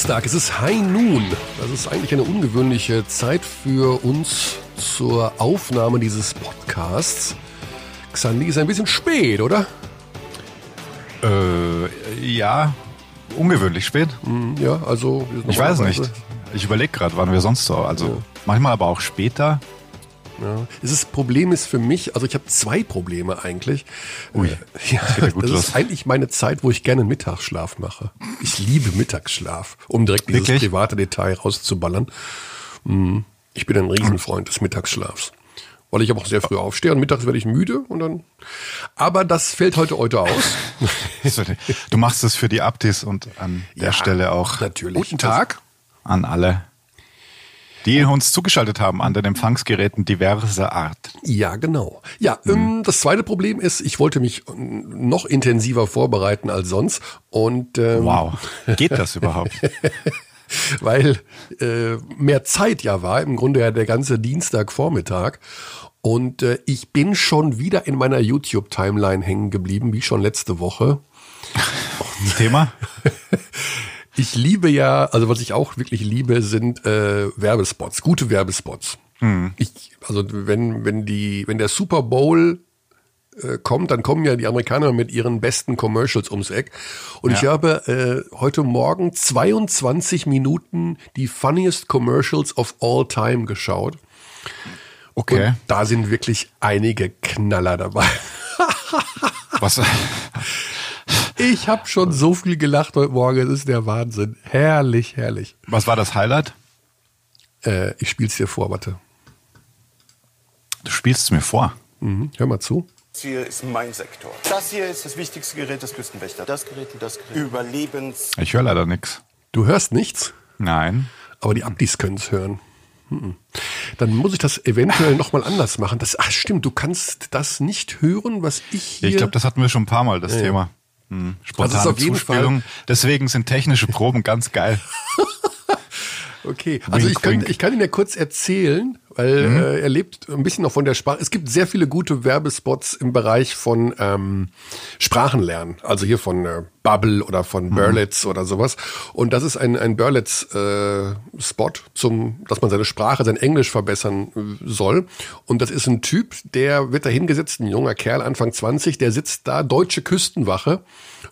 Dienstag, es ist High Noon. Das ist eigentlich eine ungewöhnliche Zeit für uns zur Aufnahme dieses Podcasts. Xandi ist ein bisschen spät, oder? Äh, ja, ungewöhnlich spät. Mhm, ja, also. Ich weiß nicht. Ich überlege gerade, wann wir sonst so. Also ja. manchmal aber auch später. Ja. Das Problem ist für mich, also ich habe zwei Probleme eigentlich. Ui, äh, ja, das, das ist eigentlich meine Zeit, wo ich gerne Mittagsschlaf mache. Ich liebe Mittagsschlaf, um direkt dieses Wirklich? private Detail rauszuballern. Mhm. Ich bin ein Riesenfreund des Mittagsschlafs. Weil ich aber auch sehr früh aufstehe und mittags werde ich müde und dann. Aber das fällt heute heute aus. du machst es für die Abdis und an der ja, Stelle auch. Natürlich. Guten Tag an alle die uns zugeschaltet haben an den Empfangsgeräten diverser Art. Ja, genau. Ja, mhm. ähm, das zweite Problem ist, ich wollte mich noch intensiver vorbereiten als sonst. Und ähm, wow, geht das überhaupt? Weil äh, mehr Zeit ja war, im Grunde ja der ganze Dienstagvormittag. Und äh, ich bin schon wieder in meiner YouTube-Timeline hängen geblieben, wie schon letzte Woche. Thema? Ich liebe ja, also was ich auch wirklich liebe, sind äh, Werbespots, gute Werbespots. Mhm. Ich, also wenn, wenn die, wenn der Super Bowl äh, kommt, dann kommen ja die Amerikaner mit ihren besten Commercials ums Eck. Und ja. ich habe äh, heute Morgen 22 Minuten die funniest Commercials of all time geschaut. Okay. Und da sind wirklich einige Knaller dabei. Was? Ich habe schon so viel gelacht heute Morgen. Es ist der Wahnsinn. Herrlich, herrlich. Was war das Highlight? Äh, ich spiel's dir vor, warte. Du spielst es mir vor. Mhm. Hör mal zu. Das hier ist mein Sektor. Das hier ist das wichtigste Gerät des Küstenwächter. Das Gerät und das Gerät. Überlebens. Ich höre leider nichts. Du hörst nichts? Nein. Aber die Abdis können es hören. Dann muss ich das eventuell nochmal anders machen. Das, ach stimmt, du kannst das nicht hören, was ich hier... Ich glaube, das hatten wir schon ein paar Mal, das ja. Thema. Hm, spontane also Zuspielung. Deswegen sind technische Proben ganz geil. okay, also wink, ich, kann, ich kann Ihnen ja kurz erzählen, weil mhm. äh, er lebt ein bisschen noch von der Sprache. Es gibt sehr viele gute Werbespots im Bereich von ähm, Sprachenlernen, also hier von äh, Bubble oder von mhm. Berlitz oder sowas. Und das ist ein, ein Berlitz-Spot, äh, zum, dass man seine Sprache, sein Englisch verbessern äh, soll. Und das ist ein Typ, der wird da hingesetzt, ein junger Kerl, Anfang 20, der sitzt da, deutsche Küstenwache,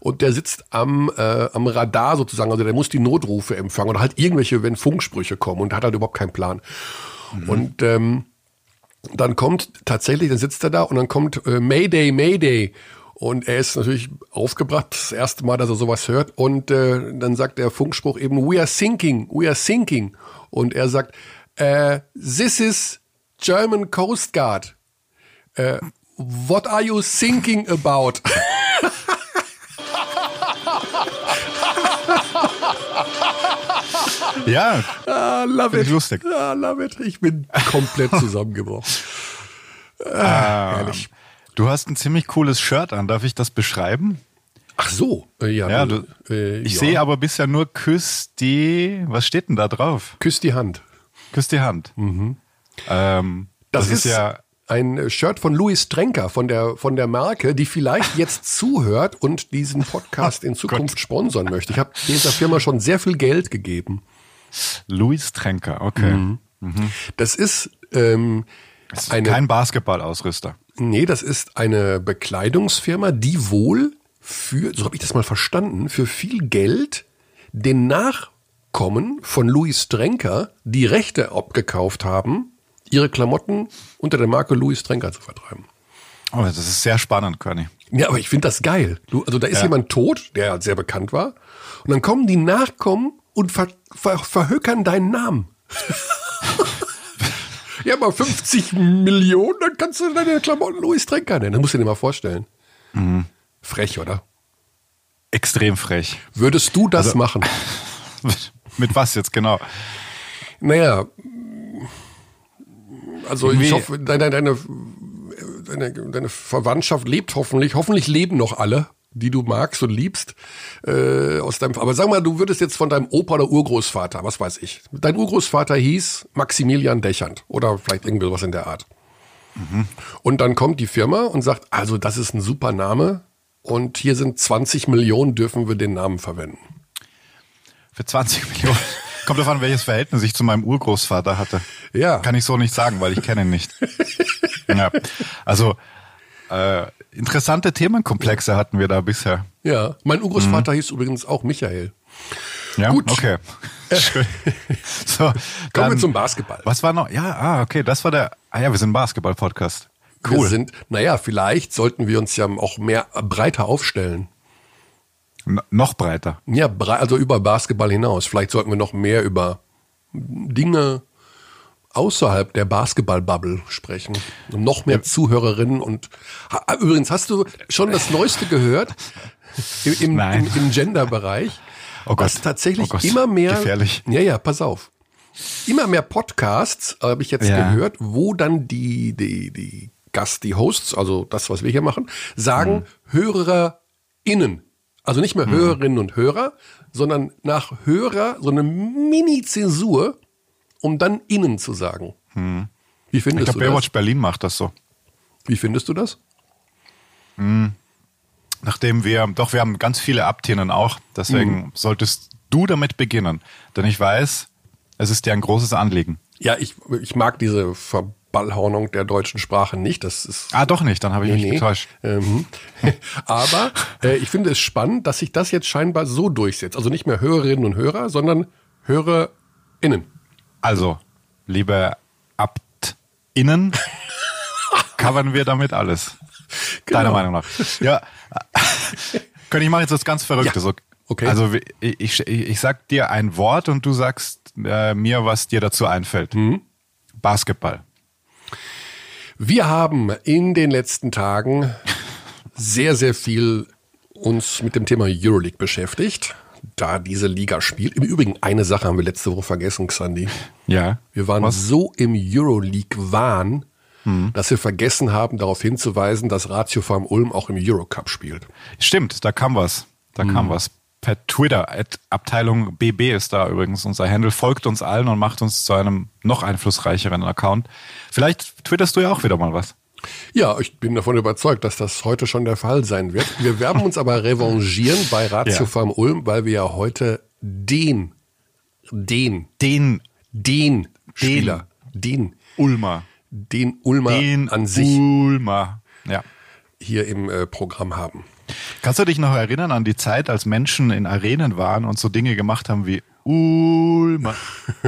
und der sitzt am, äh, am Radar sozusagen, also der muss die Notrufe empfangen oder halt irgendwelche, wenn Funksprüche kommen und hat halt überhaupt keinen Plan. Mhm. Und ähm, dann kommt tatsächlich, dann sitzt er da und dann kommt äh, Mayday, Mayday. Und er ist natürlich aufgebracht, das erste Mal, dass er sowas hört. Und äh, dann sagt der Funkspruch eben, we are sinking, we are sinking. Und er sagt, äh, this is German Coast Guard. Äh, what are you thinking about? Ja. Ah, love it. Lustig. Ah, love it. Ich bin komplett zusammengebrochen. Ah, herrlich. Du hast ein ziemlich cooles Shirt an. Darf ich das beschreiben? Ach so, äh, ja. ja du, äh, ich ja. sehe aber bisher nur Küss die. Was steht denn da drauf? Küss die Hand. Küss die Hand. Mhm. Ähm, das, das, ist, ja ein Shirt von Louis Trenker von der von der Marke, die vielleicht jetzt zuhört und diesen Podcast in Zukunft sponsern möchte. Ich habe dieser Firma schon sehr viel Geld gegeben. Louis Tränker, okay. Mhm. Mhm. Das ist, ähm, das ist eine, kein Basketballausrüster. Nee, das ist eine Bekleidungsfirma, die wohl für, so habe ich das mal verstanden, für viel Geld den Nachkommen von Louis Tränker die Rechte abgekauft haben, ihre Klamotten unter der Marke Louis Tränker zu vertreiben. Oh, das ist sehr spannend, Körny. Ja, aber ich finde das geil. Also da ist ja. jemand tot, der sehr bekannt war. Und dann kommen die Nachkommen und ver, ver, verhökern deinen Namen. ja, mal 50 Millionen, dann kannst du deine Klamotten Louis Trenker nennen. Das musst du dir mal vorstellen. Mhm. Frech, oder? Extrem frech. Würdest du das also, machen? Mit was jetzt genau? Naja, also ich hoffe, deine, deine, deine, deine Verwandtschaft lebt hoffentlich. Hoffentlich leben noch alle die du magst und liebst, äh, aus deinem, aber sag mal, du würdest jetzt von deinem Opa oder Urgroßvater, was weiß ich. Dein Urgroßvater hieß Maximilian Dächernd oder vielleicht irgendwie sowas in der Art. Mhm. Und dann kommt die Firma und sagt, also das ist ein super Name und hier sind 20 Millionen, dürfen wir den Namen verwenden. Für 20 Millionen. Kommt davon, welches Verhältnis ich zu meinem Urgroßvater hatte. Ja. Kann ich so nicht sagen, weil ich kenne ihn nicht. ja. Also äh, interessante Themenkomplexe hatten wir da bisher. Ja, mein Urgroßvater mhm. hieß übrigens auch Michael. Ja, Gut. okay. Schön. So, Kommen dann, wir zum Basketball. Was war noch? Ja, ah, okay, das war der. Ah ja, wir sind Basketball-Podcast. Cool. Wir sind, naja, vielleicht sollten wir uns ja auch mehr breiter aufstellen. N noch breiter. Ja, also über Basketball hinaus. Vielleicht sollten wir noch mehr über Dinge außerhalb der Basketball-Bubble sprechen. Und noch mehr. Zuhörerinnen und übrigens, hast du schon das Neueste gehört? Im, im, im, im Gender-Bereich? Oh Gott. Was tatsächlich oh Gott. immer mehr. Gefährlich. Ja, ja, pass auf. Immer mehr Podcasts, habe ich jetzt ja. gehört, wo dann die, die, die Gast, die Hosts, also das, was wir hier machen, sagen hm. HörerInnen. Also nicht mehr hm. Hörerinnen und Hörer, sondern nach Hörer so eine Mini-Zäsur, um dann innen zu sagen. Hm. Wie findest ich glaub, du das? Baywatch Berlin macht das so. Wie findest du das? Hm. Nachdem wir, doch, wir haben ganz viele Abtienen auch, deswegen mhm. solltest du damit beginnen. Denn ich weiß, es ist dir ein großes Anliegen. Ja, ich, ich mag diese Verballhornung der deutschen Sprache nicht. Das ist ah, doch nicht, dann habe ich nee, mich getäuscht. Ähm, aber äh, ich finde es spannend, dass sich das jetzt scheinbar so durchsetzt. Also nicht mehr Hörerinnen und Hörer, sondern HörerInnen. Also, liebe AbtInnen, covern wir damit alles. Genau. Deiner Meinung nach. Ja. Könnte ich machen jetzt was ganz Verrücktes. Ja. Okay. Also ich, ich, ich sag dir ein Wort und du sagst äh, mir, was dir dazu einfällt. Mhm. Basketball. Wir haben in den letzten Tagen sehr, sehr viel uns mit dem Thema Euroleague beschäftigt, da diese Liga spielt. Im Übrigen, eine Sache haben wir letzte Woche vergessen, Xandi. Ja. Wir waren was? so im Euroleague-Wahn, mhm. dass wir vergessen haben, darauf hinzuweisen, dass Ratio Farm Ulm auch im Eurocup spielt. Stimmt, da kam was. Da mhm. kam was. Per Twitter, Abteilung BB ist da übrigens unser Handle, folgt uns allen und macht uns zu einem noch einflussreicheren Account. Vielleicht twitterst du ja auch wieder mal was. Ja, ich bin davon überzeugt, dass das heute schon der Fall sein wird. Wir werden uns aber revanchieren bei Ratio ja. Farm Ulm, weil wir ja heute den, den, den, den Spieler, den Ulmer den Ulmer den an sich Ulmer. Ja. hier im äh, Programm haben. Kannst du dich noch erinnern an die Zeit, als Menschen in Arenen waren und so Dinge gemacht haben wie Ulmer?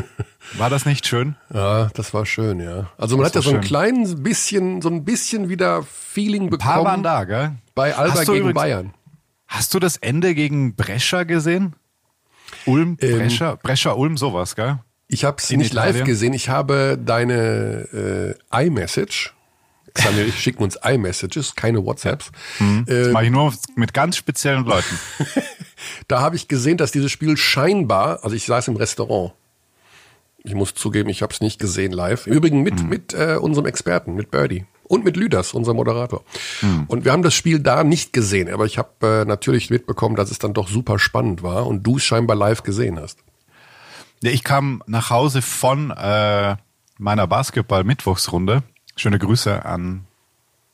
War das nicht schön? Ja, das war schön, ja. Also man das hat ja so ein kleines bisschen, so ein bisschen wieder Feeling bekommen. Ein paar waren da, gell? Bei Alba gegen übrigens, Bayern. Hast du das Ende gegen Brescia gesehen? Ulm, ähm, Brescia, Brescia, Ulm, sowas, gell? Ich habe es nicht Italien? live gesehen. Ich habe deine äh, iMessage. Xander, schicken uns iMessages, keine WhatsApps. Mhm. Das äh, mache ich nur mit ganz speziellen Leuten. da habe ich gesehen, dass dieses Spiel scheinbar, also ich saß im Restaurant. Ich muss zugeben, ich habe es nicht gesehen live. Im Übrigen mit, mhm. mit äh, unserem Experten, mit Birdie. Und mit Lüders, unserem Moderator. Mhm. Und wir haben das Spiel da nicht gesehen, aber ich habe äh, natürlich mitbekommen, dass es dann doch super spannend war und du es scheinbar live gesehen hast. Ich kam nach Hause von äh, meiner Basketball-Mittwochsrunde. Schöne Grüße an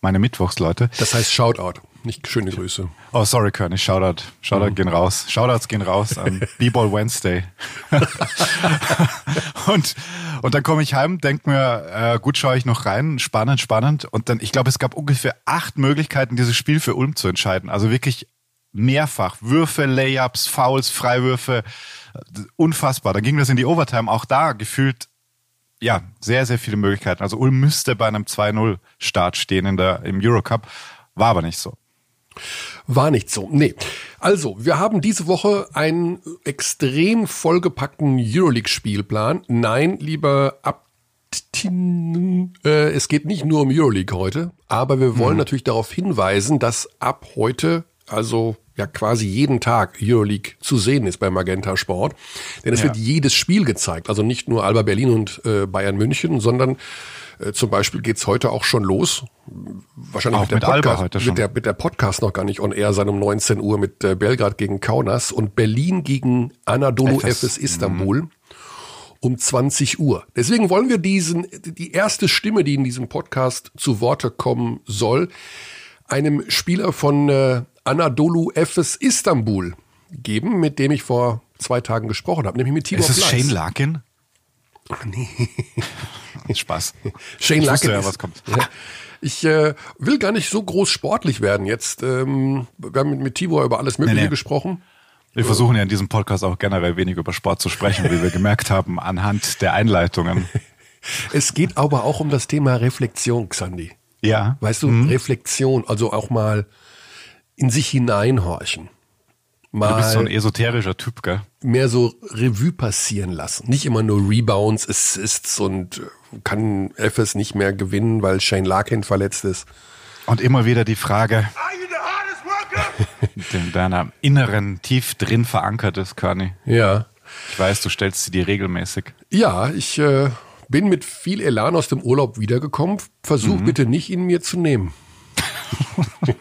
meine Mittwochsleute. Das heißt Shoutout, nicht schöne Grüße. Oh, sorry, König. Shoutout. Shoutout mhm. gehen raus. Shoutouts gehen raus an B-Ball Wednesday. und, und dann komme ich heim, denk mir, äh, gut, schaue ich noch rein. Spannend, spannend. Und dann, ich glaube, es gab ungefähr acht Möglichkeiten, dieses Spiel für Ulm zu entscheiden. Also wirklich mehrfach. Würfe, Layups, Fouls, Freiwürfe unfassbar. Dann ging das in die Overtime. Auch da gefühlt, ja, sehr, sehr viele Möglichkeiten. Also Ulm müsste bei einem 2-0-Start stehen in der, im Eurocup. War aber nicht so. War nicht so. Nee. Also, wir haben diese Woche einen extrem vollgepackten Euroleague-Spielplan. Nein, lieber Abtin, äh, es geht nicht nur um Euroleague heute, aber wir wollen mhm. natürlich darauf hinweisen, dass ab heute, also ja quasi jeden Tag Euroleague zu sehen ist bei Magenta Sport. Denn es ja. wird jedes Spiel gezeigt. Also nicht nur Alba Berlin und äh, Bayern München, sondern äh, zum Beispiel geht's heute auch schon los. Wahrscheinlich mit, der, mit, Podcast, mit, der, mit der Podcast noch gar nicht on air sein um 19 Uhr mit äh, Belgrad gegen Kaunas und Berlin gegen Anadolu FS, FS Istanbul. Mhm um 20 Uhr. Deswegen wollen wir diesen, die erste Stimme, die in diesem Podcast zu Worte kommen soll, einem Spieler von äh, Anadolu Efes Istanbul geben, mit dem ich vor zwei Tagen gesprochen habe, nämlich mit Tibor Ist es Pleiss. Shane Larkin? Ach, nee. Spaß. Shane Ich Larkin. ja, was kommt. Ja. Ich äh, will gar nicht so groß sportlich werden jetzt. Ähm, wir haben mit, mit Tibor über alles Mögliche Nee, nee. gesprochen. Wir versuchen ja in diesem Podcast auch generell wenig über Sport zu sprechen, wie wir gemerkt haben, anhand der Einleitungen. Es geht aber auch um das Thema Reflexion, Xandi. Ja. Weißt du, Reflexion, also auch mal in sich hineinhorchen. Du bist so ein Mal esoterischer Typ, gell? mehr so Revue passieren lassen. Nicht immer nur Rebounds, Assists und kann FS nicht mehr gewinnen, weil Shane Larkin verletzt ist. Und immer wieder die Frage, die in deiner inneren, tief drin verankert ist, Körny. Ja. Ich weiß, du stellst sie dir regelmäßig. Ja, ich äh, bin mit viel Elan aus dem Urlaub wiedergekommen. Versuch bitte nicht in mir zu nehmen.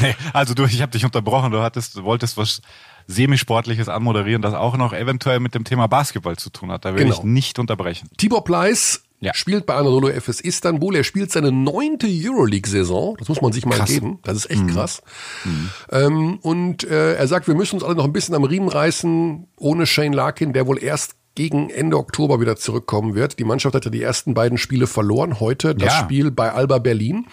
Nee, also du, ich habe dich unterbrochen, du hattest, du wolltest was semisportliches anmoderieren, das auch noch eventuell mit dem Thema Basketball zu tun hat. Da will Genau. ich nicht unterbrechen. Tibor Pleiss Ja. spielt bei Anadolu FS Istanbul. Er spielt seine neunte Euroleague-Saison. Das muss man sich mal Krass. geben. Das ist echt krass. Ähm, und äh, er sagt, wir müssen uns alle noch ein bisschen am Riemen reißen, ohne Shane Larkin, der wohl erst gegen Ende Oktober wieder zurückkommen wird. Die Mannschaft hatte die ersten beiden Spiele verloren. Heute das Ja. Spiel bei Alba Berlin.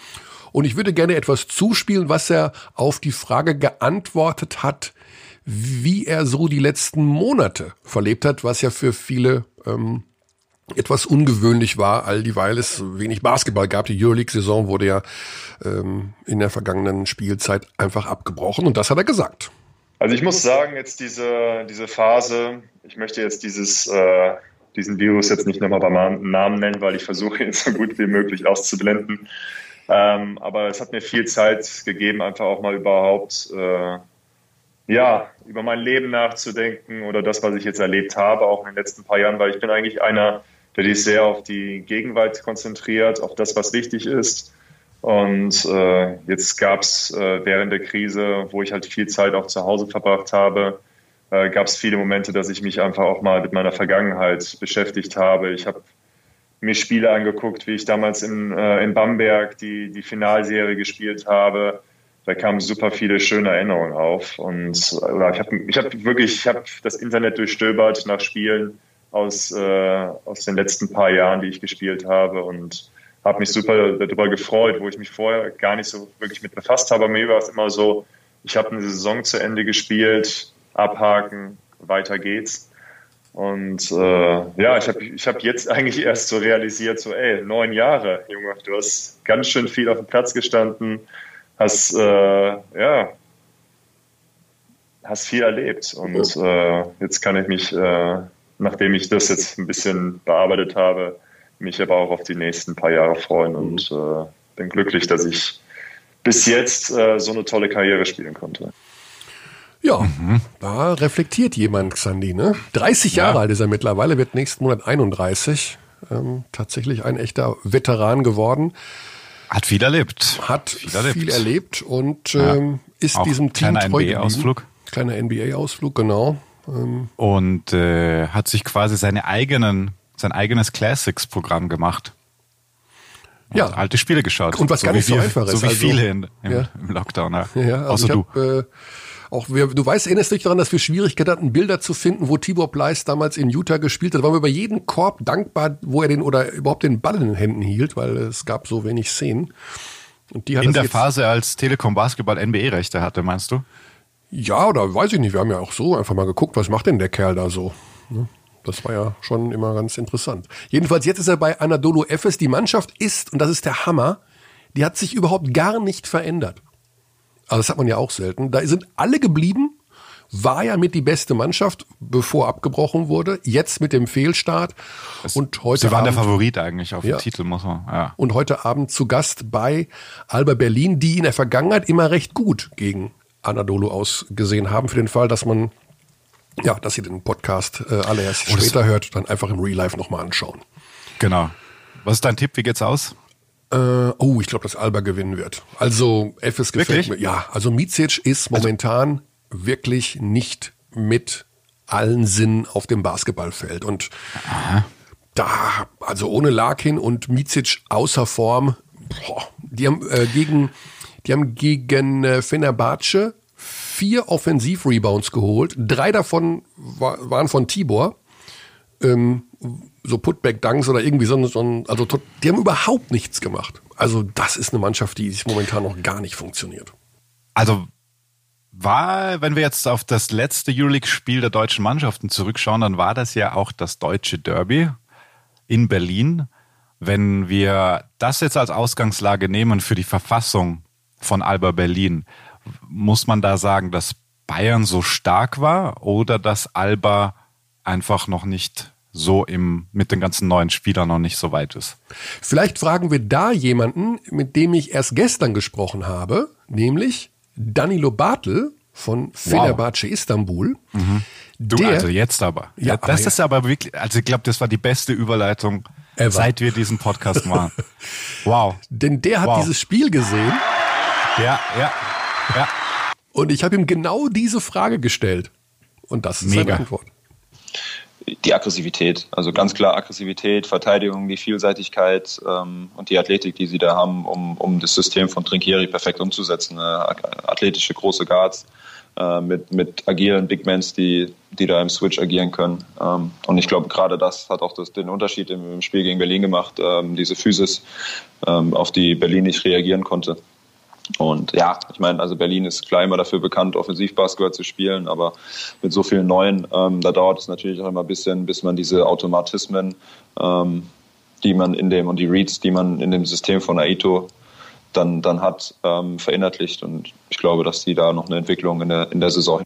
Und ich würde gerne etwas zuspielen, was er auf die Frage geantwortet hat, wie er so die letzten Monate verlebt hat, was ja für viele ähm, etwas ungewöhnlich war, all dieweil es wenig Basketball gab. Die Euroleague-Saison wurde ja ähm, in der vergangenen Spielzeit einfach abgebrochen und das hat er gesagt. Also ich muss sagen, jetzt diese, diese Phase, ich möchte jetzt dieses, äh, diesen Virus jetzt nicht nochmal beim Namen nennen, weil ich versuche ihn so gut wie möglich auszublenden. Ähm, aber es hat mir viel Zeit gegeben, einfach auch mal überhaupt äh, ja, über mein Leben nachzudenken oder das, was ich jetzt erlebt habe, auch in den letzten paar Jahren, weil ich bin eigentlich einer, der sich sehr auf die Gegenwart konzentriert, auf das, was wichtig ist. Und äh, jetzt gab es äh, während der Krise, wo ich halt viel Zeit auch zu Hause verbracht habe, äh, gab es viele Momente, dass ich mich einfach auch mal mit meiner Vergangenheit beschäftigt habe. Ich habe mir Spiele angeguckt, wie ich damals in, äh, in Bamberg die, die Finalserie gespielt habe. Da kamen super viele schöne Erinnerungen auf. Und oder ich habe ich hab wirklich, ich habe das Internet durchstöbert nach Spielen aus, äh, aus den letzten paar Jahren, die ich gespielt habe und habe mich super darüber gefreut, wo ich mich vorher gar nicht so wirklich mit befasst habe. Mir war es immer so, ich habe eine Saison zu Ende gespielt, abhaken, weiter geht's. Und äh, ja, ich habe ich hab jetzt eigentlich erst so realisiert, so ey, neun Jahre, Junge, du hast ganz schön viel auf dem Platz gestanden, hast äh, ja hast viel erlebt. Und äh, jetzt kann ich mich, äh, nachdem ich das jetzt ein bisschen bearbeitet habe, mich aber auch auf die nächsten paar Jahre freuen und äh, bin glücklich, dass ich bis jetzt äh, so eine tolle Karriere spielen konnte. Ja, da reflektiert jemand, Xandi, ne? 30 Jahre alt ist er mittlerweile, wird nächsten Monat 31. Ähm, tatsächlich ein echter Veteran geworden, Hat viel erlebt. hat viel viel erlebt. erlebt, und ähm, ist Auch diesem Team kleiner treu. NBA-Ausflug. Kleiner NBA-Ausflug, genau. Ähm, Und äh, hat sich quasi seine eigenen, sein eigenes Classics-Programm gemacht. Ja. Und alte Spiele geschaut. Und was gar wie nicht so einfach ist. So wie Also- viele in, im, Ja. im Lockdown. Ja. Ja, also Außer ich du. hab, äh, auch wir, du weißt, erinnerst dich daran, dass wir Schwierigkeiten hatten, Bilder zu finden, wo Tibor Pleiss damals in Utah gespielt hat. Da waren wir über jeden Korb dankbar, wo er den oder überhaupt den Ball in den Händen hielt, weil es gab so wenig Szenen. Und die hat In der Phase, als Telekom Basketball NBA-Rechte hatte, meinst du? Ja, oder weiß ich nicht. Wir haben ja auch so einfach mal geguckt, was macht denn der Kerl da so. Ne? Das war ja schon immer ganz interessant. Jedenfalls, jetzt ist er bei Anadolu Efes. Die Mannschaft ist, und das ist der Hammer, die hat sich überhaupt gar nicht verändert. Also das hat man ja auch selten. Da sind alle geblieben, war ja mit die beste Mannschaft, bevor abgebrochen wurde. Jetzt mit dem Fehlstart. und heute Sie waren der Abend, Favorit eigentlich auf Ja. den Titel, muss man. Ja. und heute Abend zu Gast bei Alba Berlin, die in der Vergangenheit immer recht gut gegen Anadolu ausgesehen haben, für den Fall, dass man, ja, dass ihr den Podcast äh, alle erst Oh, das- später hört, dann einfach im Real Life nochmal anschauen. Genau. Was ist dein Tipp? Wie geht's aus? Äh, oh, ich glaube, dass Alba gewinnen wird. Also, FS gefällt Wirklich? mir. Ja, also Micic ist momentan wirklich nicht mit allen Sinnen auf dem Basketballfeld. Und da, also ohne Larkin und Micic außer Form, boah, die haben äh, gegen, die haben gegen äh, Fenerbahce vier Offensiv-Rebounds geholt. Drei davon war, waren von Tibor. Ähm, so Putback-Dunks oder irgendwie so, so also die haben überhaupt nichts gemacht. Also das ist eine Mannschaft, die sich momentan noch gar nicht funktioniert. Also war, wenn wir jetzt auf das letzte Euroleague-Spiel der deutschen Mannschaften zurückschauen, dann war das ja auch das deutsche Derby in Berlin. Wenn wir das jetzt als Ausgangslage nehmen für die Verfassung von Alba Berlin, muss man da sagen, dass Bayern so stark war oder dass Alba einfach noch nicht so im, mit den ganzen neuen Spielern noch nicht so weit ist. Vielleicht fragen wir da jemanden, mit dem ich erst gestern gesprochen habe, nämlich Danilo Bartel von Fenerbahce wow. Istanbul. Mhm. Du, der, also jetzt aber. Ja, das aber ist aber wirklich, also ich glaube, das war die beste Überleitung, ever. seit wir diesen Podcast machen. wow. Denn der hat wow. dieses Spiel gesehen. Ja, ja, ja. Und ich habe ihm genau diese Frage gestellt. Und das ist Mega. seine Antwort die Aggressivität. Also ganz klar Aggressivität, Verteidigung, die Vielseitigkeit ähm, und die Athletik, die sie da haben, um, um das System von Trinkieri perfekt umzusetzen. Äh, athletische große Guards äh, mit, mit agilen Big Mans, die, die da im Switch agieren können. Ähm, und ich glaube, gerade das hat auch das, den Unterschied im, Spiel gegen Berlin gemacht, ähm, diese Physis, ähm, auf die Berlin nicht reagieren konnte. Und ja, ich meine, also Berlin ist klar immer dafür bekannt, Offensivbasketball zu spielen, aber mit so vielen Neuen, ähm, da dauert es natürlich auch immer ein bisschen, bis man diese Automatismen, ähm, die man in dem und die Reads, die man in dem System von Aito dann, dann hat, ähm, verinnerlicht. Und ich glaube, dass die da noch eine Entwicklung in der, in der Saison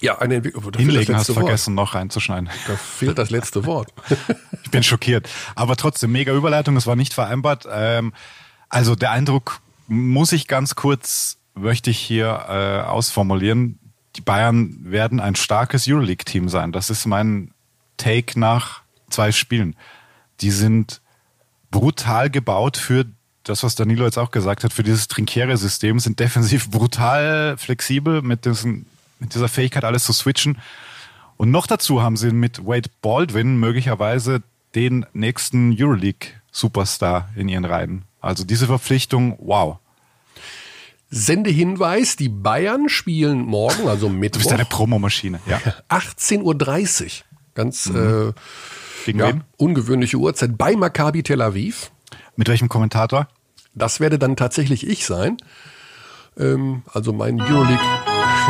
ja, eine Entwicklung. Hinlegen hast du vergessen, noch reinzuschneiden. Da fehlt das letzte Wort. ich bin schockiert. Aber trotzdem, mega Überleitung, es war nicht vereinbart. Ähm, also der Eindruck muss ich ganz kurz, möchte ich hier äh, ausformulieren, die Bayern werden ein starkes Euroleague-Team sein. Das ist mein Take nach zwei Spielen. Die sind brutal gebaut für das, was Danilo jetzt auch gesagt hat, für dieses Trinkiere-System, sind defensiv brutal flexibel mit, diesen, mit dieser Fähigkeit, alles zu switchen. Und noch dazu haben sie mit Wade Baldwin möglicherweise den nächsten Euroleague-Superstar in ihren Reihen. Also diese Verpflichtung, wow. Sendehinweis, die Bayern spielen morgen, also Mittwoch. Du bist eine Promomaschine, ja. 18.30 Uhr. Ganz mhm. äh, Gegen ja, ungewöhnliche Uhrzeit bei Maccabi Tel Aviv. Mit welchem Kommentator? Das werde dann tatsächlich ich sein. Ähm, also mein Euroleague,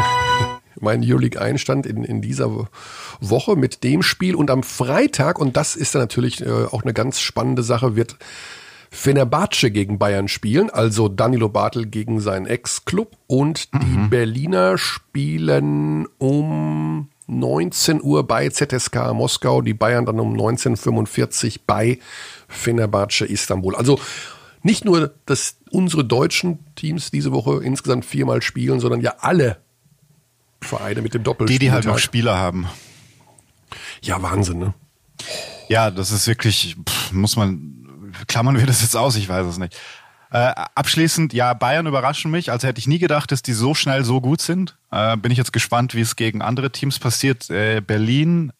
mein Euroleague-Einstand in, in dieser Woche mit dem Spiel. Und am Freitag, und das ist dann natürlich äh, auch eine ganz spannende Sache, wird Fenerbahce gegen Bayern spielen, also Danilo Bartel gegen seinen Ex-Club und mhm. die Berliner spielen um 19 Uhr bei ZSK Moskau, die Bayern dann um 19.45 bei Fenerbahce Istanbul. Also nicht nur, dass unsere deutschen Teams diese Woche insgesamt viermal spielen, sondern ja alle Vereine mit dem Doppelspiel. Die, die halt noch Spieler haben. Ja, Wahnsinn, ne? Ja, das ist wirklich, pff, muss man klammern wir das jetzt aus, ich weiß es nicht. Äh, abschließend, ja, Bayern überraschen mich. Also hätte ich nie gedacht, dass die so schnell so gut sind. Äh, bin ich jetzt gespannt, wie es gegen andere Teams passiert. Äh, Berlin,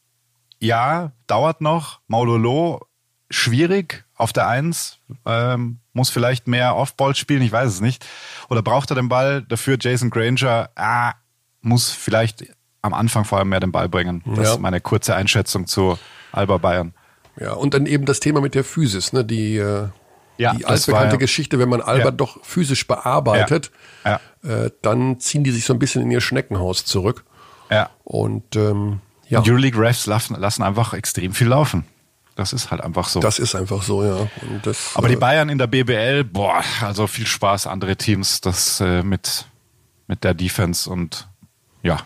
ja, dauert noch. Maulolo, schwierig auf der Eins. Ähm, muss vielleicht mehr Offball spielen, ich weiß es nicht. Oder braucht er den Ball? Dafür Jason Granger, ah, muss vielleicht am Anfang vor allem mehr den Ball bringen. Das ja. ist meine kurze Einschätzung zu Alba Bayern. Ja, und dann eben das Thema mit der Physis, ne? Die, äh, ja, die altbekannte ja. Geschichte, wenn man Alba ja. doch physisch bearbeitet, ja. Äh, dann ziehen die sich so ein bisschen in ihr Schneckenhaus zurück. Ja. Und ähm, ja. Euroleague Refs lassen, lassen einfach extrem viel laufen. Das ist halt einfach so. Das ist einfach so, ja. Das, Aber die äh, Bayern in der BBL, boah, also viel Spaß, andere Teams, das äh, mit, mit der Defense und ja,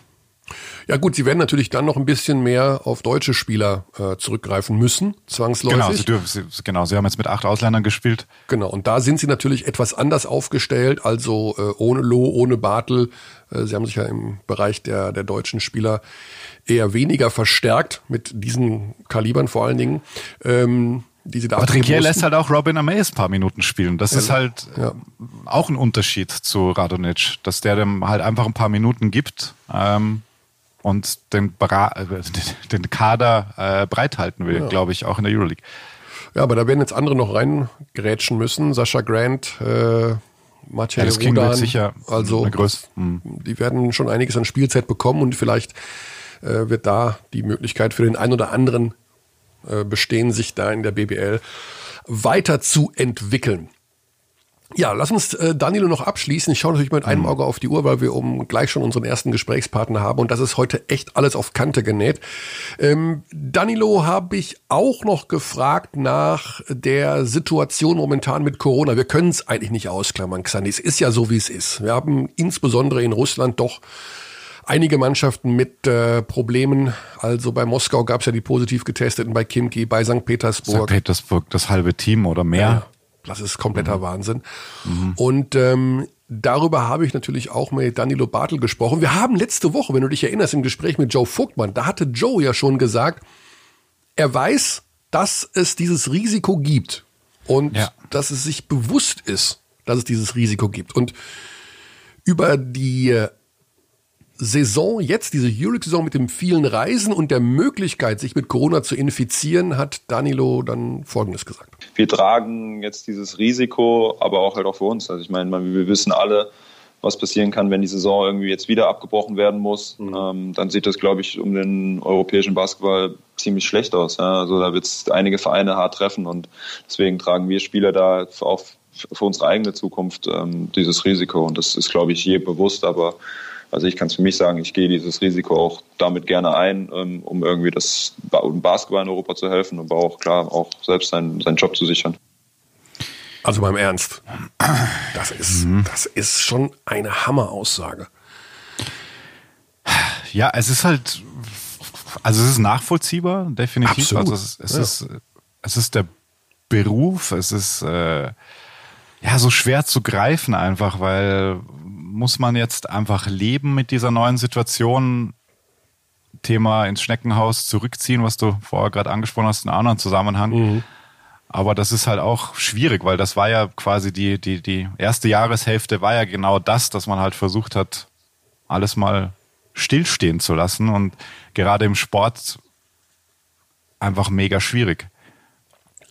ja gut, sie werden natürlich dann noch ein bisschen mehr auf deutsche Spieler äh, zurückgreifen müssen, zwangsläufig. Genau sie, dürfen, sie, genau, sie haben jetzt mit acht Ausländern gespielt. Genau, und da sind sie natürlich etwas anders aufgestellt, also äh, ohne Loh, ohne Bartel. Äh, sie haben sich ja im Bereich der, der deutschen Spieler eher weniger verstärkt, mit diesen Kalibern vor allen Dingen. Ähm, die sie da Aber Trinkier lässt halt auch Robin Amaze ein paar Minuten spielen. Das ja, ist halt ja. auch ein Unterschied zu Radonic, dass der dem halt einfach ein paar Minuten gibt. Ähm, und den, Bra äh, den Kader äh, breithalten will, ja. glaube ich, auch in der Euroleague. Ja, aber da werden jetzt andere noch reingrätschen müssen. Sascha Grant, äh, Marcel ja, Rodan. Wird sicher also hm. die werden schon einiges an Spielzeit bekommen und vielleicht äh, wird da die Möglichkeit für den einen oder anderen äh, bestehen, sich da in der BBL weiterzuentwickeln. Ja, lass uns äh, Danilo noch abschließen. Ich schaue natürlich mit einem mhm. Auge auf die Uhr, weil wir um gleich schon unseren ersten Gesprächspartner haben und das ist heute echt alles auf Kante genäht. Ähm, Danilo habe ich auch noch gefragt nach der Situation momentan mit Corona. Wir können es eigentlich nicht ausklammern, Xandi. Es ist ja so, wie es ist. Wir haben insbesondere in Russland doch einige Mannschaften mit äh, Problemen. Also bei Moskau gab es ja die positiv getesteten, bei Kimki, bei St. Petersburg. St. Petersburg, das halbe Team oder mehr. Ja, das ist kompletter mhm. Wahnsinn. Mhm. Und ähm, darüber habe ich natürlich auch mit Danilo Bartel gesprochen. Wir haben letzte Woche, wenn du dich erinnerst, im Gespräch mit Joe Vogtmann, da hatte Joe ja schon gesagt, er weiß, dass es dieses Risiko gibt und ja. dass es sich bewusst ist, dass es dieses Risiko gibt. Und über die Saison jetzt, diese Euroleague-Saison mit dem vielen Reisen und der Möglichkeit, sich mit Corona zu infizieren, hat Danilo dann Folgendes gesagt. Wir tragen jetzt dieses Risiko, aber auch halt auch für uns. Also ich meine, wir wissen alle, was passieren kann, wenn die Saison irgendwie jetzt wieder abgebrochen werden muss. Mhm. Ähm, dann sieht das, glaube ich, um den europäischen Basketball ziemlich schlecht aus. Ja? Also da wird es einige Vereine hart treffen und deswegen tragen wir Spieler da auch für unsere eigene Zukunft ähm, dieses Risiko. Und das ist, glaube ich, je bewusst, aber also ich kann es für mich sagen, ich gehe dieses Risiko auch damit gerne ein, ähm, um irgendwie das Basketball in Europa zu helfen, aber auch klar auch selbst seinen, seinen Job zu sichern. Also beim Ernst, das ist, mhm. das ist schon eine Hammeraussage. Ja, es ist halt, also es ist nachvollziehbar, definitiv. Absolut. Also es, es ja. ist, es ist der Beruf, es ist äh, ja so schwer zu greifen einfach, weil muss man jetzt einfach leben mit dieser neuen Situation? Thema ins Schneckenhaus zurückziehen, was du vorher gerade angesprochen hast, in einem anderen Zusammenhang. Mhm. Aber das ist halt auch schwierig, weil das war ja quasi die, die, die erste Jahreshälfte war ja genau das, dass man halt versucht hat, alles mal stillstehen zu lassen und gerade im Sport einfach mega schwierig.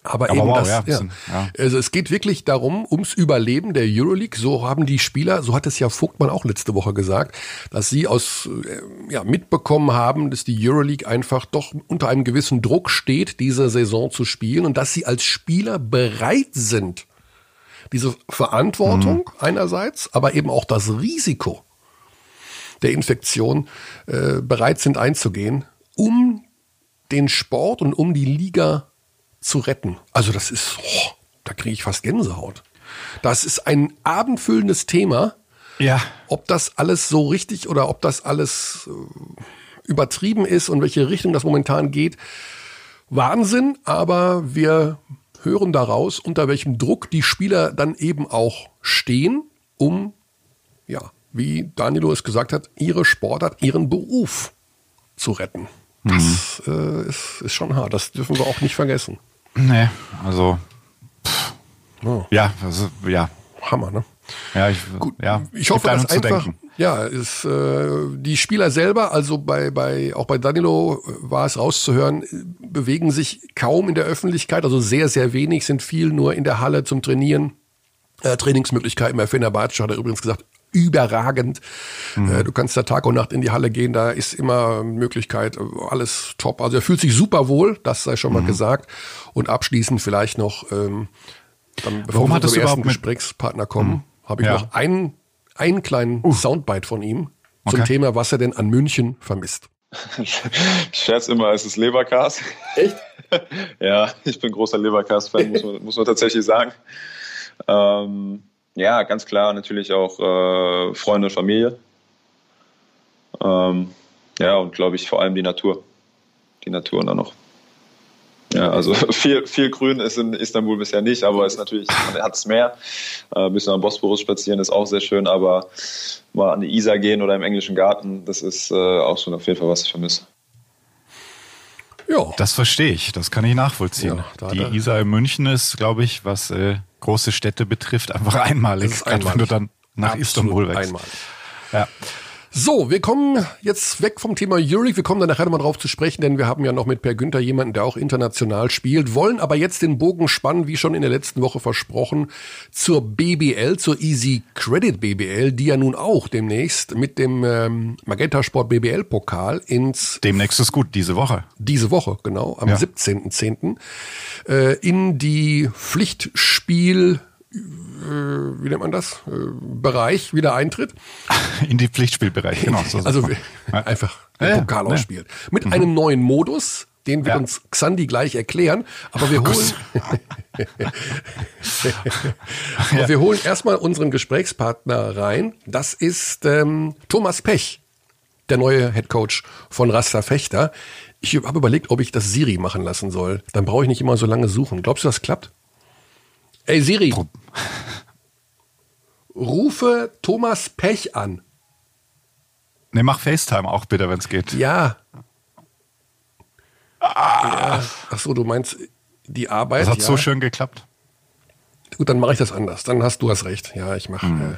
Aber, Aber eben wow, das, ja, ja. ja, Also es geht wirklich darum, ums Überleben der Euroleague. So haben die Spieler, so hat es ja Vogtmann auch letzte Woche gesagt, dass sie aus, äh, ja, mitbekommen haben, dass die Euroleague einfach doch unter einem gewissen Druck steht, diese Saison zu spielen und dass sie als Spieler bereit sind, diese Verantwortung mhm. einerseits, aber eben auch das Risiko der Infektion äh, bereit sind einzugehen, um den Sport und um die Liga zu retten. Also das ist, oh, da kriege ich fast Gänsehaut. Das ist ein abendfüllendes Thema. Ja. Ob das alles so richtig oder ob das alles äh, übertrieben ist und welche Richtung das momentan geht. Wahnsinn, aber wir hören daraus, unter welchem Druck die Spieler dann eben auch stehen, um, ja, wie Danilo es gesagt hat, ihre Sportart, ihren Beruf zu retten. Das mhm. äh, ist, ist schon hart. Das dürfen wir auch nicht vergessen. Nee, also oh. ja, also, ja. Hammer, ne? Ja, ich, Gut, ja, ich hoffe, dass einfach, ja, ist, äh, die Spieler selber, also bei, bei, auch bei Danilo äh, war es rauszuhören, bewegen sich kaum in der Öffentlichkeit, also sehr, sehr wenig, sind viel nur in der Halle zum Trainieren. Äh, Trainingsmöglichkeiten bei Fenerbahce hat er übrigens gesagt, überragend. Mhm. Äh, du kannst da Tag und Nacht in die Halle gehen, da ist immer Möglichkeit, alles top. Also er fühlt sich super wohl, das sei schon mal mhm. gesagt. Und abschließend vielleicht noch, ähm, dann, bevor Warum wir zum ersten Gesprächspartner kommen, mhm. habe ich ja. noch einen, einen kleinen uh. Soundbite von ihm zum okay. Thema, was er denn an München vermisst. Ich scherze immer, es ist Leberkas. Echt? ja, ich bin großer Leberkas-Fan, muss man, muss man tatsächlich sagen. Ähm, ja, ganz klar natürlich auch äh, Freunde und Familie. Ähm, ja, und glaube ich vor allem die Natur. Die Natur dann noch. Ja, also viel, viel Grün ist in Istanbul bisher nicht, aber ist natürlich, man hat es mehr. Äh, ein bisschen am Bosporus spazieren ist auch sehr schön, aber mal an die Isar gehen oder im englischen Garten, das ist äh, auch schon auf jeden Fall, was ich vermisse. Ja. Das verstehe ich, das kann ich nachvollziehen. Ja, die Isar in München ist, glaube ich, was äh, große Städte betrifft, einfach einmalig, einmalig. wenn du dann nach Absolut Istanbul wächst. Einmalig. Ja. So, wir kommen jetzt weg vom Thema Euroleague. Wir kommen dann nachher nochmal drauf zu sprechen, denn wir haben ja noch mit Per Günther jemanden, der auch international spielt, wollen aber jetzt den Bogen spannen, wie schon in der letzten Woche versprochen, zur BBL, zur Easy Credit BBL, die ja nun auch demnächst mit dem ähm, Magenta Sport BBL Pokal ins... Demnächst ist gut, diese Woche. Diese Woche, genau, am ja. 17.10. Äh, in die Pflichtspiel wie nennt man das, äh, Bereich wieder eintritt. In die Pflichtspielbereich, genau. So also einfach den ja, Pokal ja. ausspielt. Mit mhm. einem neuen Modus, den wird ja. uns Xandi gleich erklären. Aber wir holen, aber wir holen erstmal unseren Gesprächspartner rein. Das ist ähm, Thomas Pech, der neue Head Coach von Rasta Fechter. Ich habe überlegt, ob ich das Siri machen lassen soll. Dann brauche ich nicht immer so lange suchen. Glaubst du, das klappt? Ey Siri, rufe Thomas Pech an. Ne, mach FaceTime auch bitte, wenn es geht. Ja. Ah. ja. Ach so, du meinst die Arbeit. Das hat ja. so schön geklappt. Gut, dann mache ich das anders. Dann hast du hast recht. Ja, ich mache. Mhm. Äh,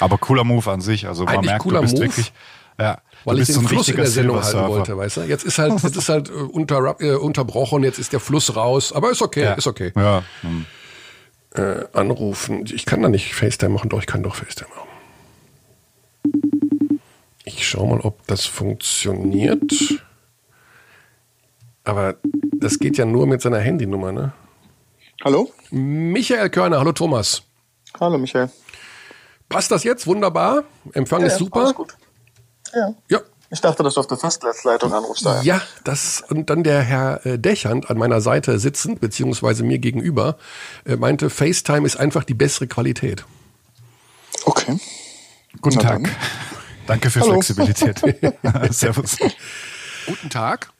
Aber cooler Move an sich. Also man merkt, du bist Move, wirklich. Ja, weil ich den so Fluss in der Sendung halten wollte, weißt du? Jetzt ist halt, jetzt ist halt äh, unter, äh, unterbrochen. Jetzt ist der Fluss raus. Aber ist okay, ja. ist okay. Ja. Mhm äh, anrufen. Ich kann da nicht FaceTime machen, doch, ich kann doch FaceTime machen. Ich schau mal, ob das funktioniert. Aber das geht ja nur mit seiner Handynummer, ne? Hallo? Michael Körner, hallo Thomas. Hallo Michael. Passt das jetzt? Wunderbar. Empfang ja, ist super. Ja. Ja, ich dachte, dass du auf der Festnetzleitung anrufst. Daher. Ja, das und dann der Herr äh, Dächand an meiner Seite sitzend, beziehungsweise mir gegenüber, äh, meinte, FaceTime ist einfach die bessere Qualität. Okay. Guten Na Tag. Dann. Danke für Hallo. Flexibilität. Servus. Guten Tag.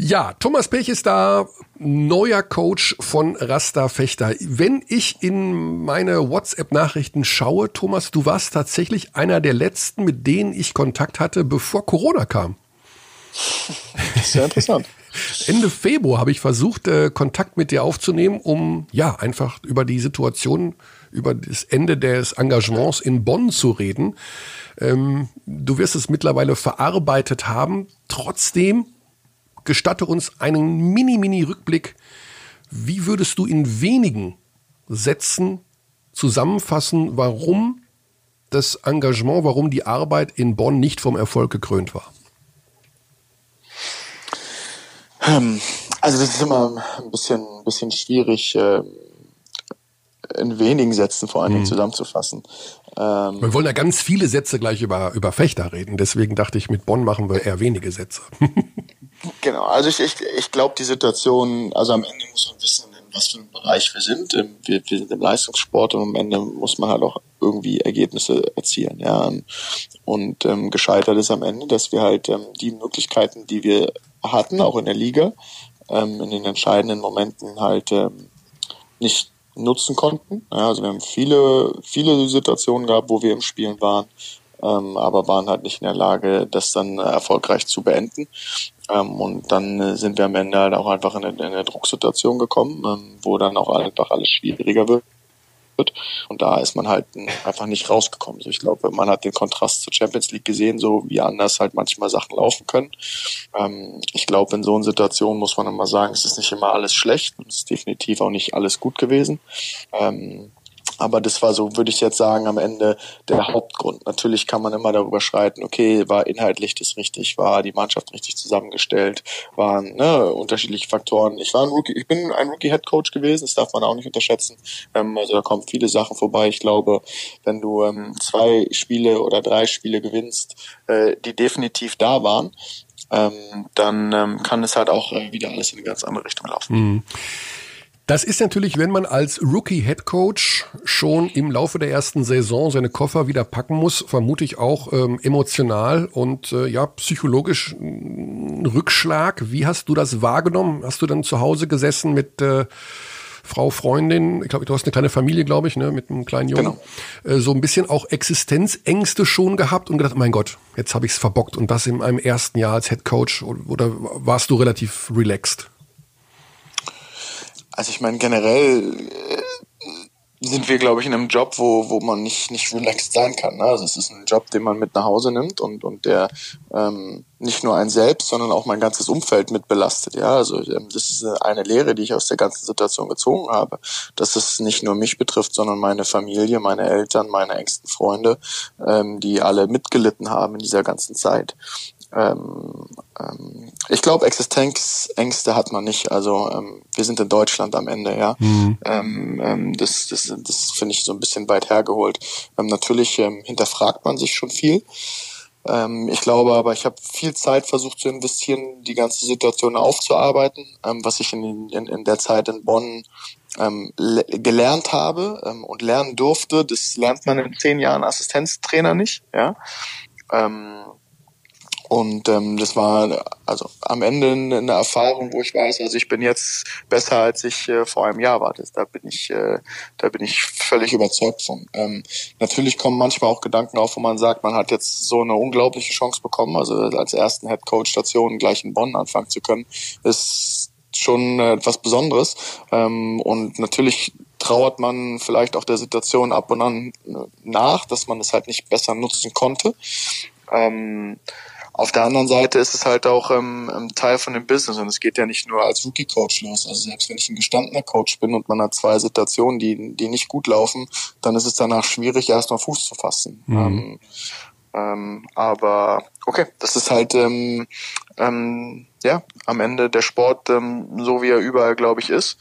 Ja, Thomas Pech ist da, neuer Coach von Rasta Fechter. Wenn ich in meine WhatsApp-Nachrichten schaue, Thomas, du warst tatsächlich einer der letzten, mit denen ich Kontakt hatte, bevor Corona kam. Sehr interessant. Ende Februar habe ich versucht, äh, Kontakt mit dir aufzunehmen, um ja einfach über die Situation, über das Ende des Engagements in Bonn zu reden. Ähm, du wirst es mittlerweile verarbeitet haben. Trotzdem gestatte uns einen Mini-Mini-Rückblick. Wie würdest du in wenigen Sätzen zusammenfassen, warum das Engagement, warum die Arbeit in Bonn nicht vom Erfolg gekrönt war? Ähm, also das ist immer ein bisschen, ein bisschen schwierig ähm, in wenigen Sätzen vor allen Dingen mhm. zusammenzufassen. Ähm, wir wollen ja ganz viele Sätze gleich über, über Fechter reden, deswegen dachte ich, mit Bonn machen wir eher wenige Sätze. Genau, also ich, ich, ich glaube, die Situation, also am Ende muss man wissen, in was für einem Bereich wir sind. Wir, wir sind im Leistungssport und am Ende muss man halt auch irgendwie Ergebnisse erzielen. Ja. Und ähm, gescheitert ist am Ende, dass wir halt ähm, die Möglichkeiten, die wir hatten, auch in der Liga, ähm, in den entscheidenden Momenten halt ähm, nicht nutzen konnten. Ja, also wir haben viele, viele Situationen gehabt, wo wir im Spielen waren, ähm, aber waren halt nicht in der Lage, das dann äh, erfolgreich zu beenden. Ähm, und dann äh, sind wir am Ende halt auch einfach in eine, in eine Drucksituation gekommen, ähm, wo dann auch einfach alles schwieriger wird. Und da ist man halt einfach nicht rausgekommen. Also ich glaube, man hat den Kontrast zur Champions League gesehen, so wie anders halt manchmal Sachen laufen können. Ähm, ich glaube, in so einer Situation muss man immer sagen, es ist nicht immer alles schlecht und es ist definitiv auch nicht alles gut gewesen. Ähm, aber das war so, würde ich jetzt sagen, am Ende der Hauptgrund. Natürlich kann man immer darüber schreiten, okay, war inhaltlich das richtig, war die Mannschaft richtig zusammengestellt, waren ne, unterschiedliche Faktoren. Ich war ein Rookie, ich bin ein Rookie Head Coach gewesen, das darf man auch nicht unterschätzen. Ähm, also da kommen viele Sachen vorbei. Ich glaube, wenn du ähm, zwei Spiele oder drei Spiele gewinnst, äh, die definitiv da waren, ähm, dann ähm, kann es halt auch äh, wieder alles in eine ganz andere Richtung laufen. Mhm. Das ist natürlich, wenn man als Rookie-Head Coach schon im Laufe der ersten Saison seine Koffer wieder packen muss, vermute ich auch ähm, emotional und äh, ja psychologisch ein Rückschlag. Wie hast du das wahrgenommen? Hast du dann zu Hause gesessen mit äh, Frau, Freundin, ich glaube, du hast eine kleine Familie, glaube ich, ne, mit einem kleinen Jungen. Genau. Äh, so ein bisschen auch Existenzängste schon gehabt und gedacht, mein Gott, jetzt habe ich es verbockt und das in meinem ersten Jahr als Head Coach oder warst du relativ relaxed? Also ich meine generell äh, sind wir, glaube ich, in einem Job, wo, wo man nicht, nicht relaxed sein kann. Ne? Also es ist ein Job, den man mit nach Hause nimmt und, und der ähm, nicht nur ein selbst, sondern auch mein ganzes Umfeld mit belastet. Ja, also ähm, das ist eine Lehre, die ich aus der ganzen Situation gezogen habe, dass es nicht nur mich betrifft, sondern meine Familie, meine Eltern, meine engsten Freunde, ähm, die alle mitgelitten haben in dieser ganzen Zeit ähm, ähm, ich glaube, Existenzängste hat man nicht. Also ähm, wir sind in Deutschland am Ende, ja. Mhm. Ähm, ähm, das das, das finde ich so ein bisschen weit hergeholt. Ähm, natürlich hinterfragt man sich schon viel. Ich glaube aber, ich habe viel Zeit versucht zu investieren, die ganze Situation aufzuarbeiten, was ich in, in, in der Zeit in Bonn ähm, gelernt habe ähm, und lernen durfte. Das lernt man in zehn Jahren Assistenztrainer nicht. Ja. Ähm, und ähm, das war also am Ende eine Erfahrung, wo ich weiß, also ich bin jetzt besser als ich äh, vor einem Jahr war. Das, da bin ich, äh, da bin ich völlig überzeugt von. Ähm, natürlich kommen manchmal auch Gedanken auf, wo man sagt, man hat jetzt so eine unglaubliche Chance bekommen, also als ersten Head Coach Station gleich in Bonn anfangen zu können, ist schon äh, etwas Besonderes. Ähm, und natürlich trauert man vielleicht auch der Situation ab und an äh, nach, dass man es halt nicht besser nutzen konnte. Ähm, auf der anderen Seite ist es halt auch ähm, ähm, Teil von dem Business und es geht ja nicht nur als Rookie-Coach los. Also selbst wenn ich ein gestandener Coach bin und man hat zwei Situationen, die, die nicht gut laufen, dann ist es danach schwierig, erstmal Fuß zu fassen. Mhm. Ähm, ähm, aber okay, das ist halt ähm, ähm, ja am Ende der Sport ähm, so wie er überall, glaube ich, ist.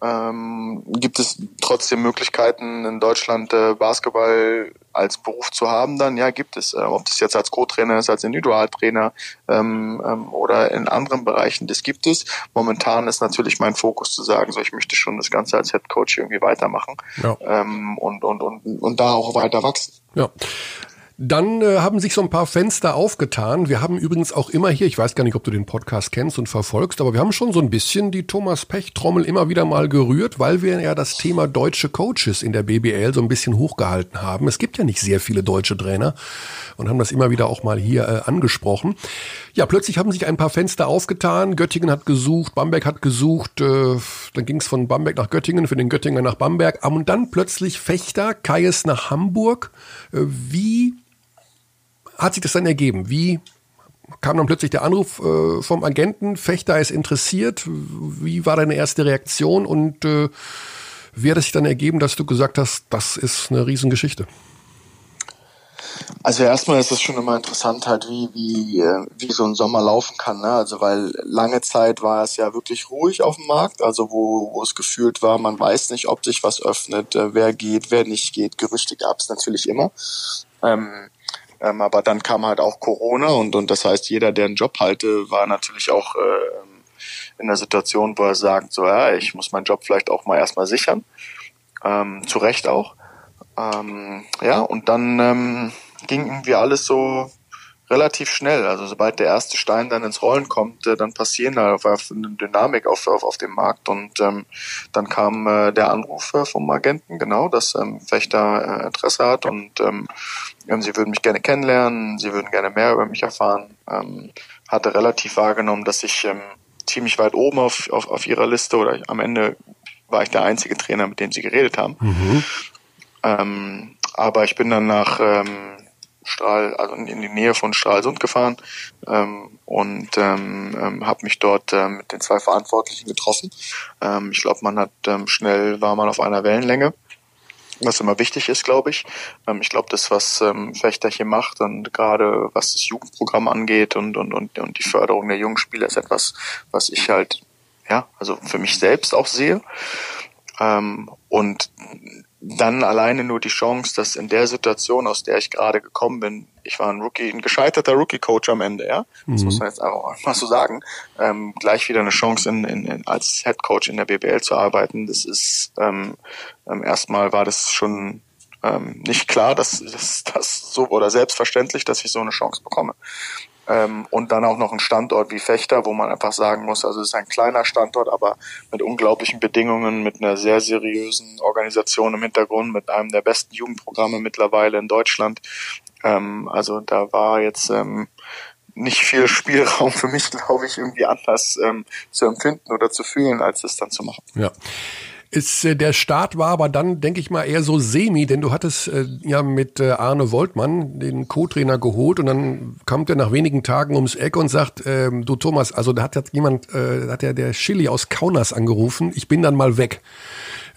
Ähm, gibt es trotzdem Möglichkeiten in Deutschland äh, Basketball als Beruf zu haben dann? Ja, gibt es. Äh, ob das jetzt als Co-Trainer ist, als Individualtrainer ähm, ähm, oder in anderen Bereichen, das gibt es. Momentan ist natürlich mein Fokus zu sagen, so ich möchte schon das Ganze als Head Coach irgendwie weitermachen ja. ähm, und, und, und, und da auch weiter wachsen. Ja. Dann äh, haben sich so ein paar Fenster aufgetan. Wir haben übrigens auch immer hier, ich weiß gar nicht, ob du den Podcast kennst und verfolgst, aber wir haben schon so ein bisschen die Thomas Pech-Trommel immer wieder mal gerührt, weil wir ja das Thema deutsche Coaches in der BBL so ein bisschen hochgehalten haben. Es gibt ja nicht sehr viele deutsche Trainer und haben das immer wieder auch mal hier äh, angesprochen. Ja, plötzlich haben sich ein paar Fenster aufgetan. Göttingen hat gesucht, Bamberg hat gesucht, äh, dann ging es von Bamberg nach Göttingen, für den Göttinger nach Bamberg. Und dann plötzlich Fechter, Kaies nach Hamburg. Äh, wie hat sich das dann ergeben? Wie kam dann plötzlich der Anruf äh, vom Agenten, Fechter ist interessiert? Wie war deine erste Reaktion und äh, wie hat es sich dann ergeben, dass du gesagt hast, das ist eine Riesengeschichte? Also erstmal ist es schon immer interessant, halt wie wie äh, wie so ein Sommer laufen kann. Ne? Also weil lange Zeit war es ja wirklich ruhig auf dem Markt, also wo, wo es gefühlt war, man weiß nicht, ob sich was öffnet, äh, wer geht, wer nicht geht. Gerüchte gab es natürlich immer. Ähm, ähm, aber dann kam halt auch Corona und, und das heißt, jeder, der einen Job halte, war natürlich auch äh, in der Situation, wo er sagt, so ja, ich muss meinen Job vielleicht auch mal erstmal sichern. Ähm, zu Recht auch. Ähm, ja, und dann ähm, ging irgendwie alles so relativ schnell. Also sobald der erste Stein dann ins Rollen kommt, äh, dann passieren da auf, auf eine Dynamik auf, auf, auf dem Markt. Und ähm, dann kam äh, der Anruf äh, vom Agenten, genau, dass ähm, Fechter äh, Interesse hat und ähm, sie würden mich gerne kennenlernen, sie würden gerne mehr über mich erfahren. Ähm, hatte relativ wahrgenommen, dass ich ähm, ziemlich weit oben auf, auf, auf ihrer Liste oder am Ende war ich der einzige Trainer, mit dem sie geredet haben. Mhm. Ähm, aber ich bin dann nach ähm, Strahl, also in, die Nähe von Stralsund gefahren ähm, und ähm, ähm, habe mich dort ähm, mit den zwei Verantwortlichen getroffen. Ähm, ich glaube, man hat ähm, schnell war man auf einer Wellenlänge was immer wichtig ist, glaube ich. Ähm, ich glaube, das, was ähm, Fechter hier macht und gerade was das Jugendprogramm angeht und, und, und, und die Förderung der jungen Spieler ist etwas, was ich halt, ja, also für mich selbst auch sehe. Ähm, und dann alleine nur die Chance, dass in der Situation, aus der ich gerade gekommen bin, ich war ein Rookie, ein gescheiterter Rookie-Coach am Ende, ja, das mhm. muss man jetzt auch mal so sagen, ähm, gleich wieder eine Chance in, in, in, als Head Coach in der BBL zu arbeiten. Das ist ähm, ähm, erstmal war das schon ähm, nicht klar, dass das so oder selbstverständlich, dass ich so eine Chance bekomme. Ähm, und dann auch noch ein Standort wie Fechter, wo man einfach sagen muss, also es ist ein kleiner Standort, aber mit unglaublichen Bedingungen, mit einer sehr seriösen Organisation im Hintergrund, mit einem der besten Jugendprogramme mittlerweile in Deutschland. Ähm, also da war jetzt ähm, nicht viel Spielraum für mich, glaube ich, irgendwie anders ähm, zu empfinden oder zu fühlen, als es dann zu machen. Ja. Ist, äh, der Start war aber dann, denke ich mal, eher so semi, denn du hattest äh, ja mit äh, Arne Woltmann den Co-Trainer geholt und dann kam der nach wenigen Tagen ums Eck und sagt, ähm, du Thomas, also da hat jetzt jemand, äh, hat ja der Chili aus Kaunas angerufen, ich bin dann mal weg.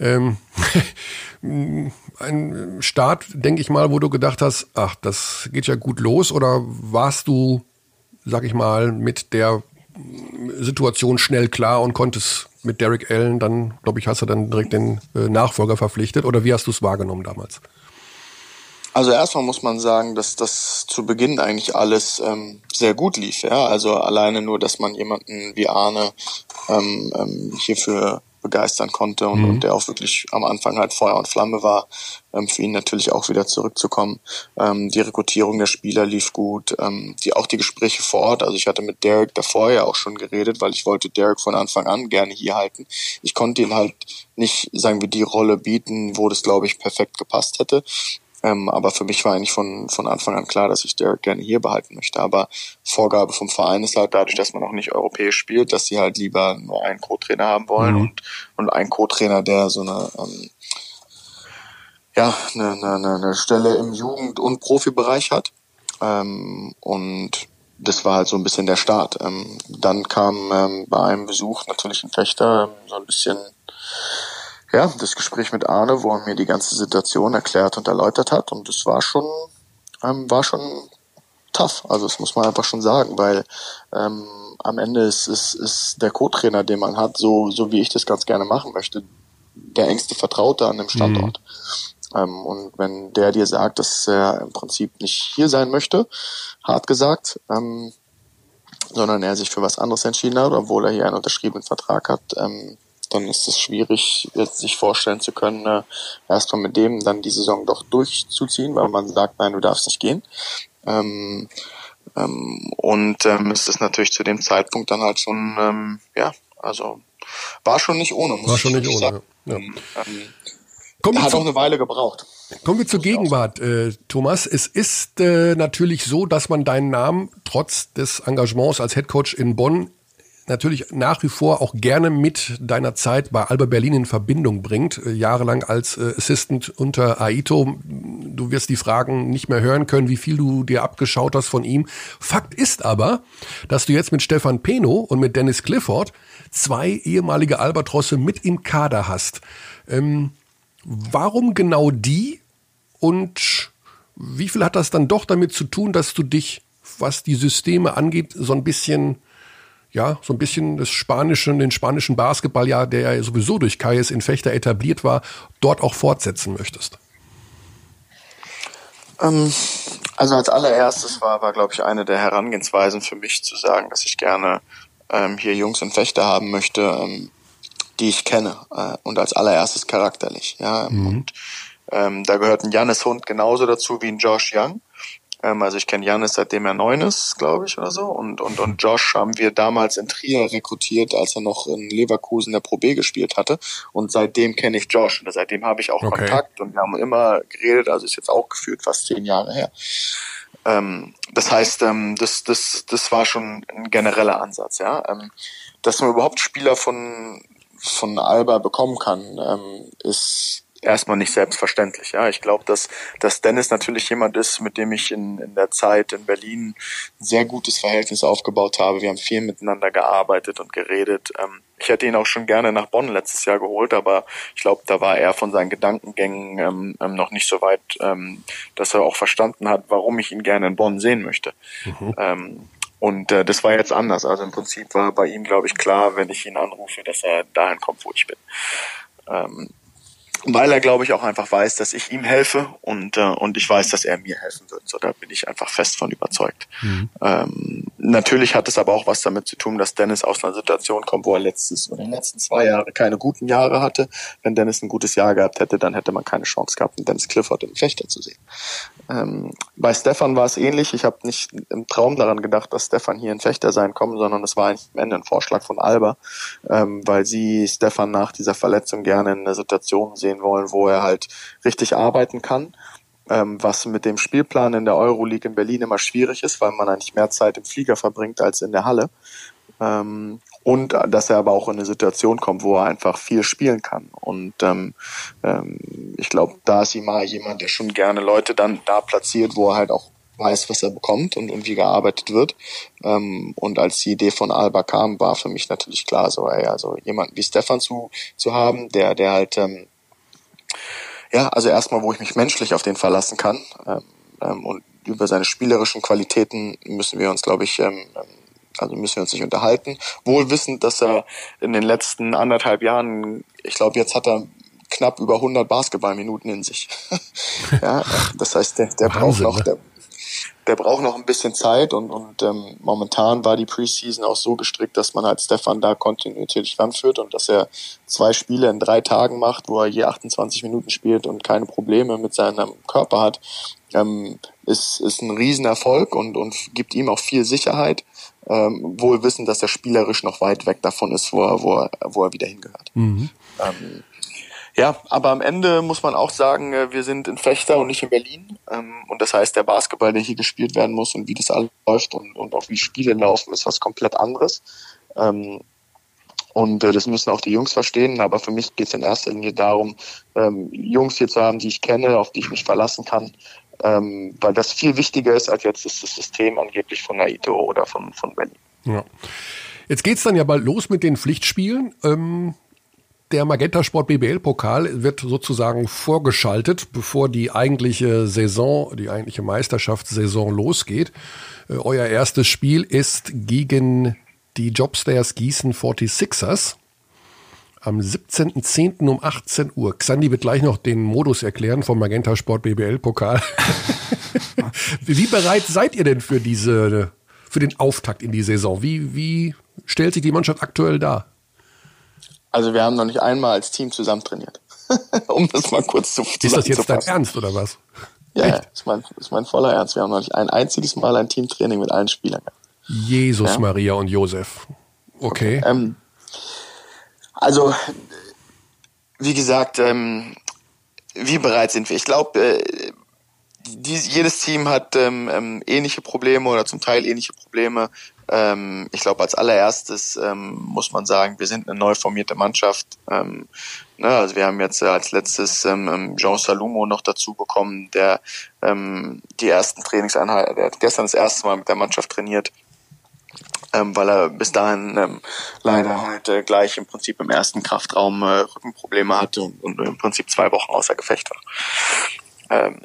Ähm, ein Start, denke ich mal, wo du gedacht hast, ach, das geht ja gut los oder warst du, sag ich mal, mit der Situation schnell klar und konntest mit Derek Allen dann, glaube ich, hast du dann direkt den äh, Nachfolger verpflichtet oder wie hast du es wahrgenommen damals? Also erstmal muss man sagen, dass das zu Beginn eigentlich alles ähm, sehr gut lief. Ja? Also alleine nur, dass man jemanden wie Arne ähm, ähm, hierfür begeistern konnte und, mhm. und der auch wirklich am Anfang halt Feuer und Flamme war, ähm, für ihn natürlich auch wieder zurückzukommen. Ähm, die Rekrutierung der Spieler lief gut, ähm, die auch die Gespräche vor Ort. Also ich hatte mit Derek davor ja auch schon geredet, weil ich wollte Derek von Anfang an gerne hier halten. Ich konnte ihn halt nicht, sagen wir, die Rolle bieten, wo das, glaube ich, perfekt gepasst hätte. Ähm, aber für mich war eigentlich von, von Anfang an klar, dass ich Derek gerne hier behalten möchte. Aber Vorgabe vom Verein ist halt dadurch, dass man auch nicht europäisch spielt, dass sie halt lieber nur einen Co-Trainer haben wollen mhm. und, und einen Co-Trainer, der so eine, ähm, ja, eine, eine, eine Stelle im Jugend- und Profibereich hat. Ähm, und das war halt so ein bisschen der Start. Ähm, dann kam ähm, bei einem Besuch natürlich ein Fechter ähm, so ein bisschen ja, das Gespräch mit Arne, wo er mir die ganze Situation erklärt und erläutert hat. Und das war schon, ähm, war schon tough. Also das muss man einfach schon sagen, weil ähm, am Ende ist, ist, ist der Co-Trainer, den man hat, so, so wie ich das ganz gerne machen möchte, der engste Vertraute an dem Standort. Mhm. Ähm, und wenn der dir sagt, dass er im Prinzip nicht hier sein möchte, hart gesagt, ähm, sondern er sich für was anderes entschieden hat, obwohl er hier einen unterschriebenen Vertrag hat, ähm, dann ist es schwierig, jetzt sich vorstellen zu können, äh, erstmal mit dem dann die Saison doch durchzuziehen, weil man sagt, nein, du darfst nicht gehen. Ähm, ähm, und ähm, es ist natürlich zu dem Zeitpunkt dann halt schon, ähm, ja, also war schon nicht ohne. Muss war schon nicht ohne. Sagen. Ja. Ähm, Kommen hat auch eine Weile gebraucht. Kommen wir zur Gegenwart, äh, Thomas. Es ist äh, natürlich so, dass man deinen Namen trotz des Engagements als Headcoach in Bonn natürlich nach wie vor auch gerne mit deiner Zeit bei Alba Berlin in Verbindung bringt. Äh, jahrelang als äh, Assistant unter Aito. Du wirst die Fragen nicht mehr hören können, wie viel du dir abgeschaut hast von ihm. Fakt ist aber, dass du jetzt mit Stefan Peno und mit Dennis Clifford zwei ehemalige Albatrosse mit im Kader hast. Ähm, warum genau die und wie viel hat das dann doch damit zu tun, dass du dich, was die Systeme angeht, so ein bisschen ja, so ein bisschen das spanischen, den spanischen Basketball ja, der ja sowieso durch Kais in Fechter etabliert war, dort auch fortsetzen möchtest? Ähm, also als allererstes war, war glaube ich, eine der Herangehensweisen für mich zu sagen, dass ich gerne ähm, hier Jungs in Fechter haben möchte, ähm, die ich kenne äh, und als allererstes charakterlich. Ja, mhm. und ähm, da gehört ein Jannis Hund genauso dazu wie ein Josh Young. Ähm, also ich kenne Janis seitdem er neun ist, glaube ich, oder so. Und, und, und Josh haben wir damals in Trier rekrutiert, als er noch in Leverkusen der Pro B gespielt hatte. Und seitdem kenne ich Josh. Und seitdem habe ich auch okay. Kontakt und wir haben immer geredet, also ist jetzt auch gefühlt fast zehn Jahre her. Ähm, das heißt, ähm, das, das, das war schon ein genereller Ansatz, ja. Ähm, dass man überhaupt Spieler von, von Alba bekommen kann, ähm, ist erstmal nicht selbstverständlich. Ja, ich glaube, dass, dass Dennis natürlich jemand ist, mit dem ich in, in der Zeit in Berlin ein sehr gutes Verhältnis aufgebaut habe. Wir haben viel miteinander gearbeitet und geredet. Ähm, ich hätte ihn auch schon gerne nach Bonn letztes Jahr geholt, aber ich glaube, da war er von seinen Gedankengängen ähm, ähm, noch nicht so weit, ähm, dass er auch verstanden hat, warum ich ihn gerne in Bonn sehen möchte. Mhm. Ähm, und äh, das war jetzt anders. Also im Prinzip war bei ihm, glaube ich, klar, wenn ich ihn anrufe, dass er dahin kommt, wo ich bin. Ähm, weil er, glaube ich, auch einfach weiß, dass ich ihm helfe und, äh, und ich weiß, dass er mir helfen wird. So, da bin ich einfach fest von überzeugt. Mhm. Ähm, natürlich hat es aber auch was damit zu tun, dass Dennis aus einer Situation kommt, wo er letztes oder in den letzten zwei Jahre keine guten Jahre hatte. Wenn Dennis ein gutes Jahr gehabt hätte, dann hätte man keine Chance gehabt, einen Dennis Clifford im Fechter zu sehen. Ähm, bei Stefan war es ähnlich. Ich habe nicht im Traum daran gedacht, dass Stefan hier ein Fechter sein kommt, sondern es war eigentlich am Ende ein Vorschlag von Alba, ähm, weil sie Stefan nach dieser Verletzung gerne in einer Situation sehen wollen, wo er halt richtig arbeiten kann. Ähm, was mit dem Spielplan in der Euroleague in Berlin immer schwierig ist, weil man eigentlich mehr Zeit im Flieger verbringt als in der Halle. Ähm, und dass er aber auch in eine Situation kommt, wo er einfach viel spielen kann. Und ähm, ähm, ich glaube, da ist immer jemand, der schon gerne Leute dann da platziert, wo er halt auch weiß, was er bekommt und, und wie gearbeitet wird. Ähm, und als die Idee von Alba kam, war für mich natürlich klar, so ey, also jemanden wie Stefan zu, zu haben, der, der halt ähm, ja, also erstmal, wo ich mich menschlich auf den verlassen kann. Ähm, ähm, und über seine spielerischen Qualitäten müssen wir uns, glaube ich, ähm, ähm also müssen wir uns nicht unterhalten. Wohl wissend, dass er in den letzten anderthalb Jahren, ich glaube, jetzt hat er knapp über 100 Basketballminuten in sich. ja, das heißt, der, der Wahnsinn, braucht noch, ne? der, der braucht noch ein bisschen Zeit und, und ähm, momentan war die Preseason auch so gestrickt, dass man halt Stefan da kontinuierlich ranführt und dass er zwei Spiele in drei Tagen macht, wo er je 28 Minuten spielt und keine Probleme mit seinem Körper hat, ähm, ist, ist ein Riesenerfolg und, und gibt ihm auch viel Sicherheit, ähm, wohl wissen, dass er spielerisch noch weit weg davon ist, wo er, wo er, wo er wieder hingehört. Mhm. Ähm, ja, aber am Ende muss man auch sagen, äh, wir sind in Fechter und nicht in Berlin. Ähm, und das heißt, der Basketball, der hier gespielt werden muss und wie das alles läuft und, und auch wie Spiele laufen, ist was komplett anderes. Ähm, und äh, das müssen auch die Jungs verstehen. Aber für mich geht es in erster Linie darum, ähm, Jungs hier zu haben, die ich kenne, auf die ich mich verlassen kann. weil das viel wichtiger ist, als jetzt das System angeblich von Naito oder von, von Berlin. Ja. Jetzt geht's dann ja bald los mit den Pflichtspielen. Der Magenta Sport BBL Pokal wird sozusagen vorgeschaltet, bevor die eigentliche Saison, die eigentliche Meisterschaftssaison losgeht. Äh, euer erstes Spiel ist gegen die Jobstairs Gießen 46ers am 17.10. um 18 Uhr. Xandi wird gleich noch den Modus erklären vom Magenta Sport BBL Pokal. wie bereit seid ihr denn für diese, für den Auftakt in die Saison? Wie, wie stellt sich die Mannschaft aktuell dar? Also wir haben noch nicht einmal als Team zusammen trainiert. um das mal kurz zu Ist das jetzt dein Ernst oder was? Ja, ja ist, mein, ist mein voller Ernst. Wir haben noch nicht ein einziges Mal ein Teamtraining mit allen Spielern. Jesus, ja? Maria und Josef. Okay. okay ähm, also, wie gesagt, ähm, wie bereit sind wir? Ich glaube, äh, jedes Team hat ähm, ähm, ähnliche Probleme oder zum Teil ähnliche Probleme. Ähm, ich glaube, als allererstes ähm, muss man sagen, wir sind eine neu formierte Mannschaft. Ähm, ne, also wir haben jetzt als letztes ähm, ähm, Jean Salumo noch dazu bekommen, der ähm, die ersten Trainingseinheiten, der hat gestern das erste Mal mit der Mannschaft trainiert. Ähm, weil er bis dahin ähm, leider halt äh, gleich im Prinzip im ersten Kraftraum äh, Rückenprobleme hatte und, und im Prinzip zwei Wochen außer Gefecht war. Ähm,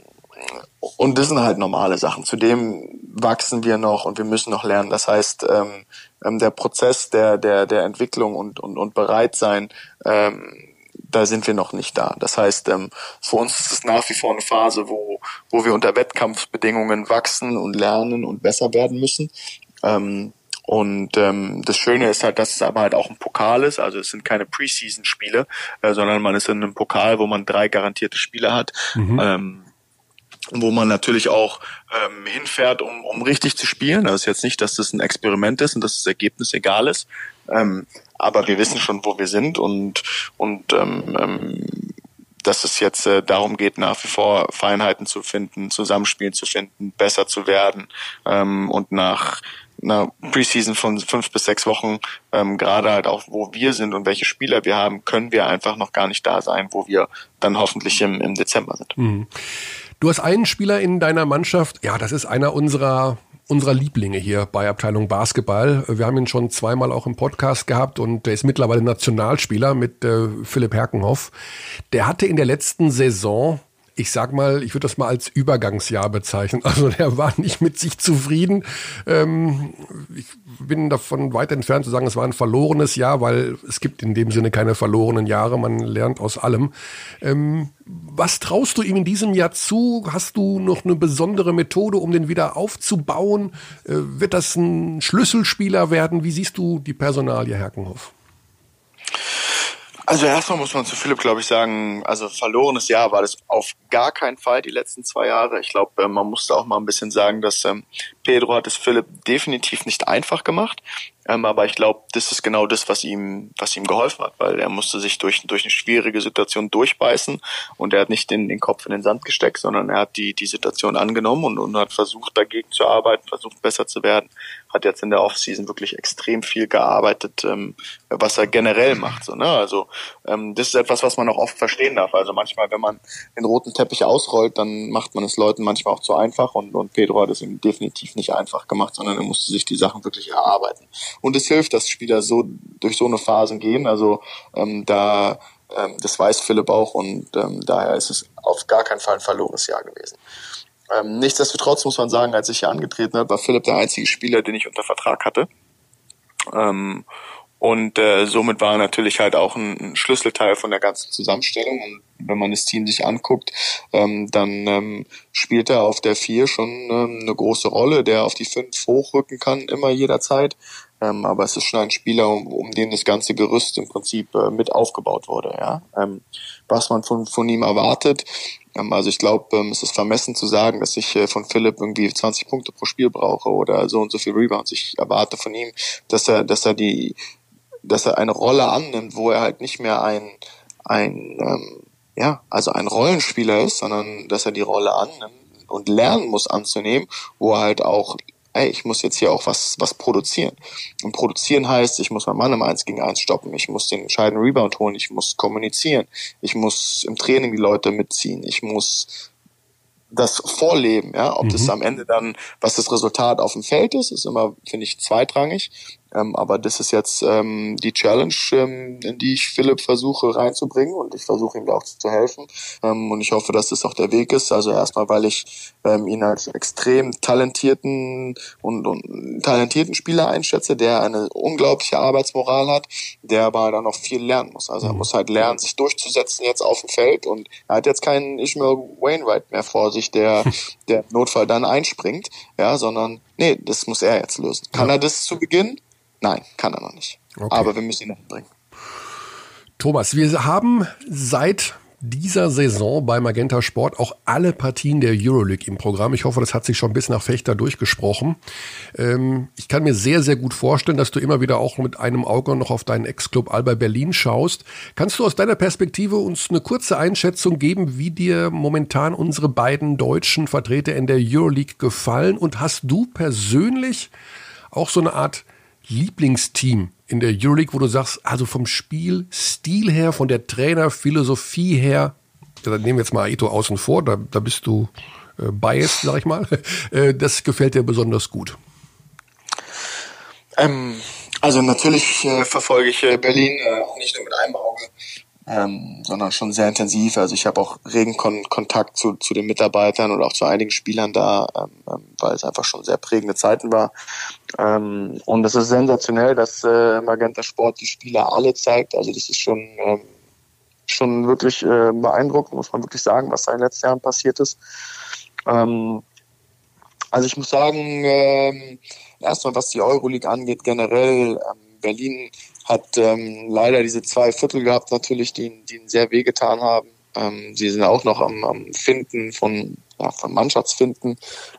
und das sind halt normale Sachen. Zudem wachsen wir noch und wir müssen noch lernen. Das heißt, ähm, ähm, der Prozess der, der, der Entwicklung und, und, und Bereitsein, ähm, da sind wir noch nicht da. Das heißt, ähm, für uns ist es nach wie vor eine Phase, wo, wo wir unter Wettkampfbedingungen wachsen und lernen und besser werden müssen. Ähm, und ähm, das Schöne ist halt, dass es aber halt auch ein Pokal ist. Also es sind keine Preseason-Spiele, äh, sondern man ist in einem Pokal, wo man drei garantierte Spiele hat. Mhm. Ähm, wo man natürlich auch ähm, hinfährt, um, um richtig zu spielen. Das ist jetzt nicht, dass das ein Experiment ist und dass das Ergebnis egal ist. Ähm, aber wir wissen schon, wo wir sind und, und ähm, ähm, dass es jetzt äh, darum geht, nach wie vor Feinheiten zu finden, Zusammenspielen zu finden, besser zu werden ähm, und nach einer Preseason von fünf bis sechs Wochen, ähm, gerade halt auch, wo wir sind und welche Spieler wir haben, können wir einfach noch gar nicht da sein, wo wir dann hoffentlich im, im Dezember sind. Mhm. Du hast einen Spieler in deiner Mannschaft, ja, das ist einer unserer unserer Lieblinge hier bei Abteilung Basketball. Wir haben ihn schon zweimal auch im Podcast gehabt und der ist mittlerweile Nationalspieler mit äh, Philipp Herkenhoff. Der hatte in der letzten Saison ich sag mal, ich würde das mal als Übergangsjahr bezeichnen. Also der war nicht mit sich zufrieden. Ähm, ich bin davon weit entfernt zu sagen, es war ein verlorenes Jahr, weil es gibt in dem Sinne keine verlorenen Jahre. Man lernt aus allem. Ähm, was traust du ihm in diesem Jahr zu? Hast du noch eine besondere Methode, um den wieder aufzubauen? Äh, wird das ein Schlüsselspieler werden? Wie siehst du die Personalie Herkenhoff? Also erstmal muss man zu Philipp, glaube ich, sagen, also verlorenes Jahr war das auf gar keinen Fall die letzten zwei Jahre. Ich glaube, äh, man musste auch mal ein bisschen sagen, dass ähm, Pedro hat es Philipp definitiv nicht einfach gemacht. Ähm, aber ich glaube, das ist genau das, was ihm, was ihm geholfen hat, weil er musste sich durch, durch eine schwierige Situation durchbeißen und er hat nicht den, den Kopf in den Sand gesteckt, sondern er hat die, die Situation angenommen und, und hat versucht, dagegen zu arbeiten, versucht, besser zu werden. Hat jetzt in der Offseason wirklich extrem viel gearbeitet, ähm, was er generell macht. So, ne? Also ähm, das ist etwas, was man auch oft verstehen darf. Also manchmal, wenn man den roten Teppich ausrollt, dann macht man es Leuten manchmal auch zu einfach und, und Pedro hat es ihm definitiv nicht einfach gemacht, sondern er musste sich die Sachen wirklich erarbeiten. Und es hilft, dass Spieler so durch so eine Phasen gehen. Also ähm, da ähm, das weiß Philipp auch und ähm, daher ist es auf gar keinen Fall ein verlorenes Jahr gewesen. Ähm, nichtsdestotrotz muss man sagen, als ich hier angetreten habe, war Philipp der einzige Spieler, den ich unter Vertrag hatte. Ähm, und äh, somit war er natürlich halt auch ein, ein Schlüsselteil von der ganzen Zusammenstellung. Und wenn man das Team sich anguckt, ähm, dann ähm, spielt er auf der vier schon ähm, eine große Rolle, der auf die fünf hochrücken kann, immer jederzeit. Ähm, aber es ist schon ein Spieler, um, um den das ganze Gerüst im Prinzip äh, mit aufgebaut wurde. Ja? Ähm, was man von, von ihm erwartet, ähm, also ich glaube, ähm, es ist vermessen zu sagen, dass ich äh, von Philipp irgendwie 20 Punkte pro Spiel brauche oder so und so viel Rebounds. Ich erwarte von ihm, dass er, dass er die, dass er eine Rolle annimmt, wo er halt nicht mehr ein, ein ähm, ja, also ein Rollenspieler ist, sondern dass er die Rolle annimmt und lernen muss anzunehmen, wo er halt auch ey, ich muss jetzt hier auch was, was produzieren. Und produzieren heißt, ich muss meinen Mann im 1 gegen 1 stoppen, ich muss den entscheidenden Rebound holen, ich muss kommunizieren, ich muss im Training die Leute mitziehen, ich muss das vorleben, ja, ob mhm. das am Ende dann, was das Resultat auf dem Feld ist, ist immer, finde ich, zweitrangig. Ähm, aber das ist jetzt ähm, die Challenge, ähm, in die ich Philipp versuche reinzubringen und ich versuche ihm da auch zu helfen. Ähm, und ich hoffe, dass das auch der Weg ist. Also erstmal, weil ich ähm, ihn als extrem talentierten und, und talentierten Spieler einschätze, der eine unglaubliche Arbeitsmoral hat, der aber dann noch viel lernen muss. Also er mhm. muss halt lernen, sich durchzusetzen jetzt auf dem Feld und er hat jetzt keinen Ishmael Wainwright mehr vor sich, der der Notfall dann einspringt, ja, sondern nee, das muss er jetzt lösen. Kann ja. er das zu Beginn? Nein, kann er noch nicht. Okay. Aber wir müssen ihn noch bringen. Thomas, wir haben seit dieser Saison bei Magenta Sport auch alle Partien der Euroleague im Programm. Ich hoffe, das hat sich schon bis nach Fechter durchgesprochen. Ähm, ich kann mir sehr, sehr gut vorstellen, dass du immer wieder auch mit einem Auge noch auf deinen Ex-Club Alba Berlin schaust. Kannst du aus deiner Perspektive uns eine kurze Einschätzung geben, wie dir momentan unsere beiden deutschen Vertreter in der Euroleague gefallen? Und hast du persönlich auch so eine Art Lieblingsteam in der Euroleague, wo du sagst, also vom Spielstil her, von der Trainerphilosophie her, dann nehmen wir jetzt mal Aito außen vor, da, da bist du äh, biased, sag ich mal. Äh, das gefällt dir besonders gut. Ähm, also natürlich äh, verfolge ich äh, Berlin äh, auch nicht nur mit einem Auge, ähm, sondern schon sehr intensiv. Also ich habe auch regen Kon Kontakt zu, zu den Mitarbeitern und auch zu einigen Spielern da, ähm, ähm, weil es einfach schon sehr prägende Zeiten war. Ähm, und es ist sensationell, dass äh, Magenta Sport die Spieler alle zeigt. Also das ist schon ähm, schon wirklich äh, beeindruckend, muss man wirklich sagen, was da in den letzten Jahren passiert ist. Ähm, also ich muss sagen, ähm, erstmal was die Euroleague angeht, generell ähm, Berlin hat ähm, leider diese zwei Viertel gehabt, natürlich, die, die ihn sehr wehgetan haben. Ähm, sie sind auch noch am, am Finden von, ja, von Mannschaftsfinden.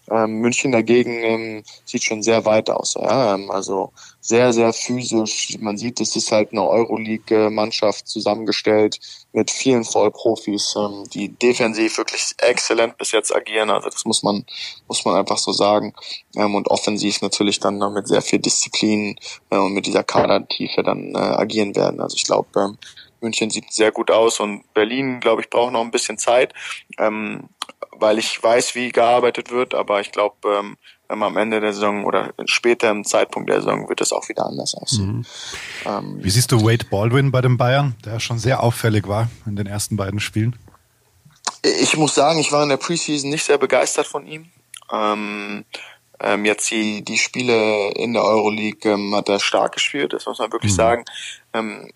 Ähm, München dagegen ähm, sieht schon sehr weit aus. Ja? Ähm, also sehr, sehr physisch. Man sieht, es ist halt eine Euroleague-Mannschaft zusammengestellt mit vielen Vollprofis, ähm, die defensiv wirklich exzellent bis jetzt agieren. Also das muss man, muss man einfach so sagen. Ähm, und offensiv natürlich dann mit sehr viel Disziplin äh, und mit dieser Kadertiefe dann äh, agieren werden. Also ich glaube, ähm, München sieht sehr gut aus und Berlin, glaube ich, braucht noch ein bisschen Zeit, ähm, weil ich weiß, wie gearbeitet wird, aber ich glaube, ähm, am Ende der Saison oder später im Zeitpunkt der Saison wird es auch wieder anders aussehen. Mhm. Ähm, wie siehst du Wade Baldwin bei den Bayern, der schon sehr auffällig war in den ersten beiden Spielen? Ich muss sagen, ich war in der Preseason nicht sehr begeistert von ihm. Ähm, ähm, jetzt die, die Spiele in der Euroleague ähm, hat er stark gespielt, das muss man wirklich mhm. sagen. Ähm,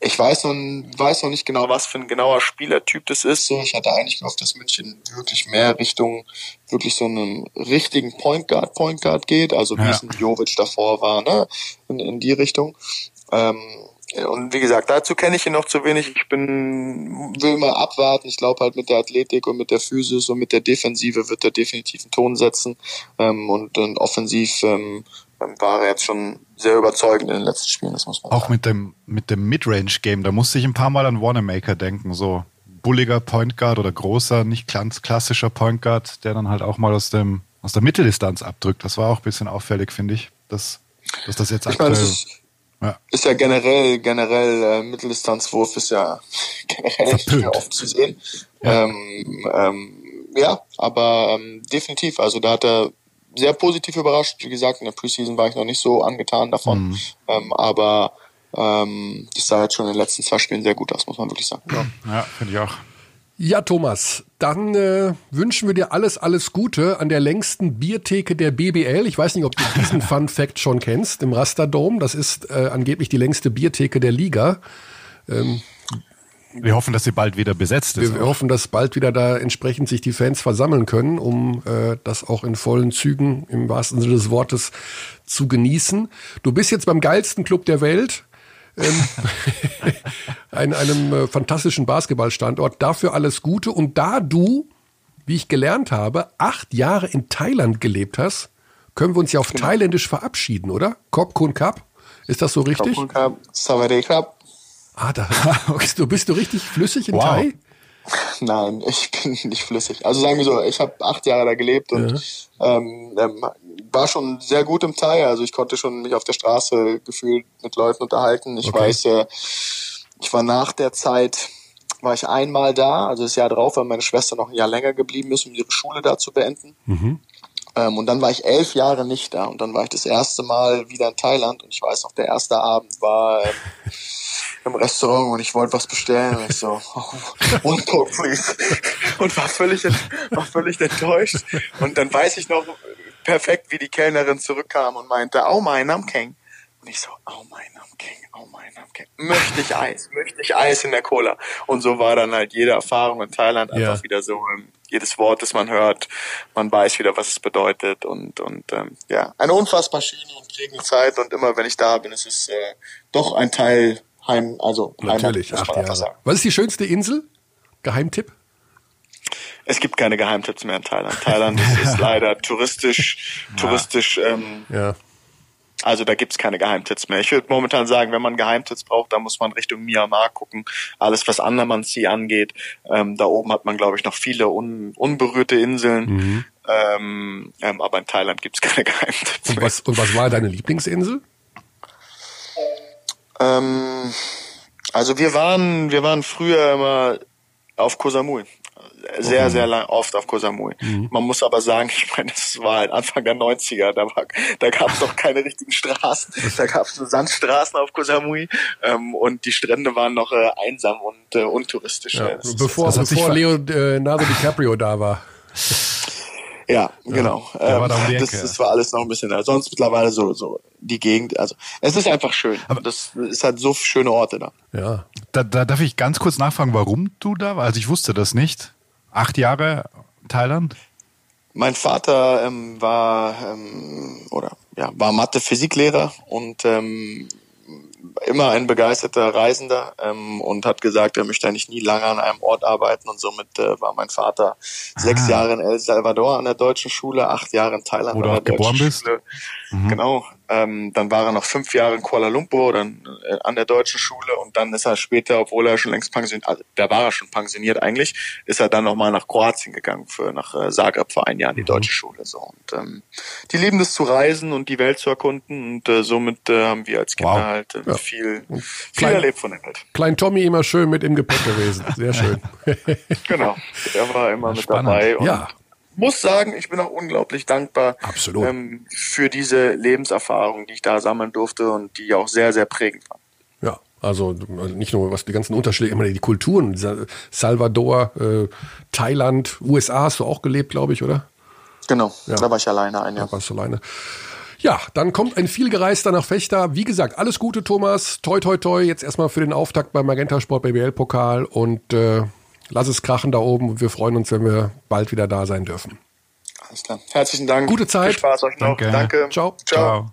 ich weiß noch, weiß noch nicht genau, was für ein genauer Spielertyp das ist. So, ich hatte eigentlich gehofft, dass München wirklich mehr Richtung wirklich so einen richtigen Point Guard, Point Guard geht, also wie ja. es ein Jovic davor war, ne? In, in die Richtung. Ähm, und wie gesagt, dazu kenne ich ihn noch zu wenig. Ich bin, will mal abwarten. Ich glaube halt mit der Athletik und mit der Physis und mit der Defensive wird er definitiv einen Ton setzen. Ähm, und, und offensiv ähm, war er jetzt schon sehr überzeugend in den letzten Spielen, das muss man Auch sagen. mit dem, mit dem Midrange-Game, da musste ich ein paar Mal an Wanamaker denken, so bulliger Point Guard oder großer, nicht ganz klassischer Point Guard, der dann halt auch mal aus dem, aus der Mitteldistanz abdrückt. Das war auch ein bisschen auffällig, finde ich, dass, dass das jetzt ich aktuell... Meine, ist, ja. ist ja generell, generell äh, Mitteldistanzwurf ist ja generell nicht mehr oft zu sehen. Ja, ähm, ähm, ja aber ähm, definitiv, also da hat er sehr positiv überrascht. Wie gesagt, in der Preseason war ich noch nicht so angetan davon. Mhm. Ähm, aber ähm, das sah jetzt schon in den letzten zwei Spielen sehr gut aus, muss man wirklich sagen. Ja, ja finde ich auch. Ja, Thomas, dann äh, wünschen wir dir alles, alles Gute an der längsten Biertheke der BBL. Ich weiß nicht, ob du diesen Fun Fact schon kennst, im Rasterdome. Das ist äh, angeblich die längste Biertheke der Liga. Ähm, wir hoffen, dass sie bald wieder besetzt ist. Wir, wir hoffen, dass bald wieder da entsprechend sich die Fans versammeln können, um äh, das auch in vollen Zügen im wahrsten Sinne des Wortes zu genießen. Du bist jetzt beim geilsten Club der Welt. Ähm, ein, einem äh, fantastischen Basketballstandort. Dafür alles Gute. Und da du, wie ich gelernt habe, acht Jahre in Thailand gelebt hast, können wir uns ja auf genau. Thailändisch verabschieden, oder? Kop Kun Kap. Ist das so richtig? Kop Kun Kap, Savade Kap. Ah, da bist du, bist du richtig flüssig in wow. Thai? Nein, ich bin nicht flüssig. Also sagen wir so, ich habe acht Jahre da gelebt und ja. ähm, ähm, war schon sehr gut im Thai. Also ich konnte schon mich auf der Straße gefühlt mit Leuten unterhalten. Ich okay. weiß, äh, ich war nach der Zeit, war ich einmal da, also das Jahr drauf, weil meine Schwester noch ein Jahr länger geblieben ist, um ihre Schule da zu beenden. Mhm. Ähm, und dann war ich elf Jahre nicht da und dann war ich das erste Mal wieder in Thailand und ich weiß noch, der erste Abend war ähm, im Restaurant und ich wollte was bestellen und ich so, oh, one coke please. Und war völlig, war völlig enttäuscht. Und dann weiß ich noch perfekt, wie die Kellnerin zurückkam und meinte, oh mein Namkeng. Und ich so, oh mein Namkeng, oh mein Namkeng. Möchte ich Eis, möchte ich Eis in der Cola. Und so war dann halt jede Erfahrung in Thailand einfach ja. wieder so, ähm, jedes Wort, das man hört, man weiß wieder, was es bedeutet und, und ähm, ja, eine unfassbar schöne und prägende Zeit und immer, wenn ich da bin, ist es äh, doch ein Teil Heim, also Natürlich, Heimat, acht Jahre. Was ist die schönste Insel? Geheimtipp? Es gibt keine Geheimtipps mehr in Thailand. Thailand ist, leider touristisch, touristisch. Ähm, ja. Also da gibt's keine Geheimtipps mehr. Ich würde momentan sagen, wenn man Geheimtipps braucht, dann muss man Richtung Myanmar gucken. Alles, was Andaman-Sea angeht. Ähm, da oben hat man, glaube ich, noch viele un unberührte Inseln. Mhm. Ähm, ähm, aber in Thailand gibt's keine Geheimtipps und was, mehr. Und was war deine Lieblingsinsel? Ähm, also wir waren, wir waren früher immer auf Koh Samui. Sehr, sehr lang, oft auf Koh Samui. Mhm. Man muss aber sagen, ich meine, es war halt Anfang der 90er, da, war, da gab es noch keine richtigen Straßen. Da gab es nur Sandstraßen auf Koh Samui ähm, und die Strände waren noch äh, einsam und äh, untouristisch. Ja, bevor bevor Leonardo DiCaprio da war. Ja, genau. Ja, ähm, das, das war alles noch ein bisschen, da. sonst mittlerweile so, so die Gegend. Also es ist einfach schön. Aber das ist halt so schöne Orte da. Ja. Da, da darf ich ganz kurz nachfragen, warum du da warst. Also ich wusste das nicht. Acht Jahre Thailand? Mein Vater ähm, war ähm, oder ja war Mathe-Physiklehrer und ähm, immer ein begeisterter Reisender ähm, und hat gesagt, er möchte eigentlich nie lange an einem Ort arbeiten und somit äh, war mein Vater ah. sechs Jahre in El Salvador an der deutschen Schule, acht Jahre in Thailand Wo an der du auch geboren bist. Schule. Mhm. Genau, ähm, dann war er noch fünf Jahre in Kuala Lumpur, dann äh, an der deutschen Schule und dann ist er später, obwohl er schon längst pensioniert, also da war er schon pensioniert eigentlich, ist er dann nochmal nach Kroatien gegangen für nach äh, Zagreb für ein Jahr in die mhm. deutsche Schule. So und ähm, die lieben es zu reisen und die Welt zu erkunden und äh, somit äh, haben wir als Kinder wow. halt äh, ja. viel, viel Klein, erlebt von der Welt. Klein Tommy immer schön mit im Gepäck gewesen, sehr schön. genau, er war immer mit dabei. Und ja muss sagen, ich bin auch unglaublich dankbar Absolut. Ähm, für diese Lebenserfahrung, die ich da sammeln durfte und die auch sehr, sehr prägend war. Ja, also nicht nur was die ganzen Unterschiede, immer die Kulturen, Salvador, äh, Thailand, USA hast du auch gelebt, glaube ich, oder? Genau, ja. da war ich alleine ein Jahr. Da warst du alleine. Ja, dann kommt ein vielgereister nach Fechter. Wie gesagt, alles Gute, Thomas. Toi, toi, toi. Jetzt erstmal für den Auftakt beim Magenta Sport BBL Pokal und äh, lass es krachen da oben und wir freuen uns, wenn wir bald wieder da sein dürfen. Alles klar. Herzlichen Dank. Gute Zeit. Viel Spaß euch noch. Danke. Danke. Ciao. Ciao.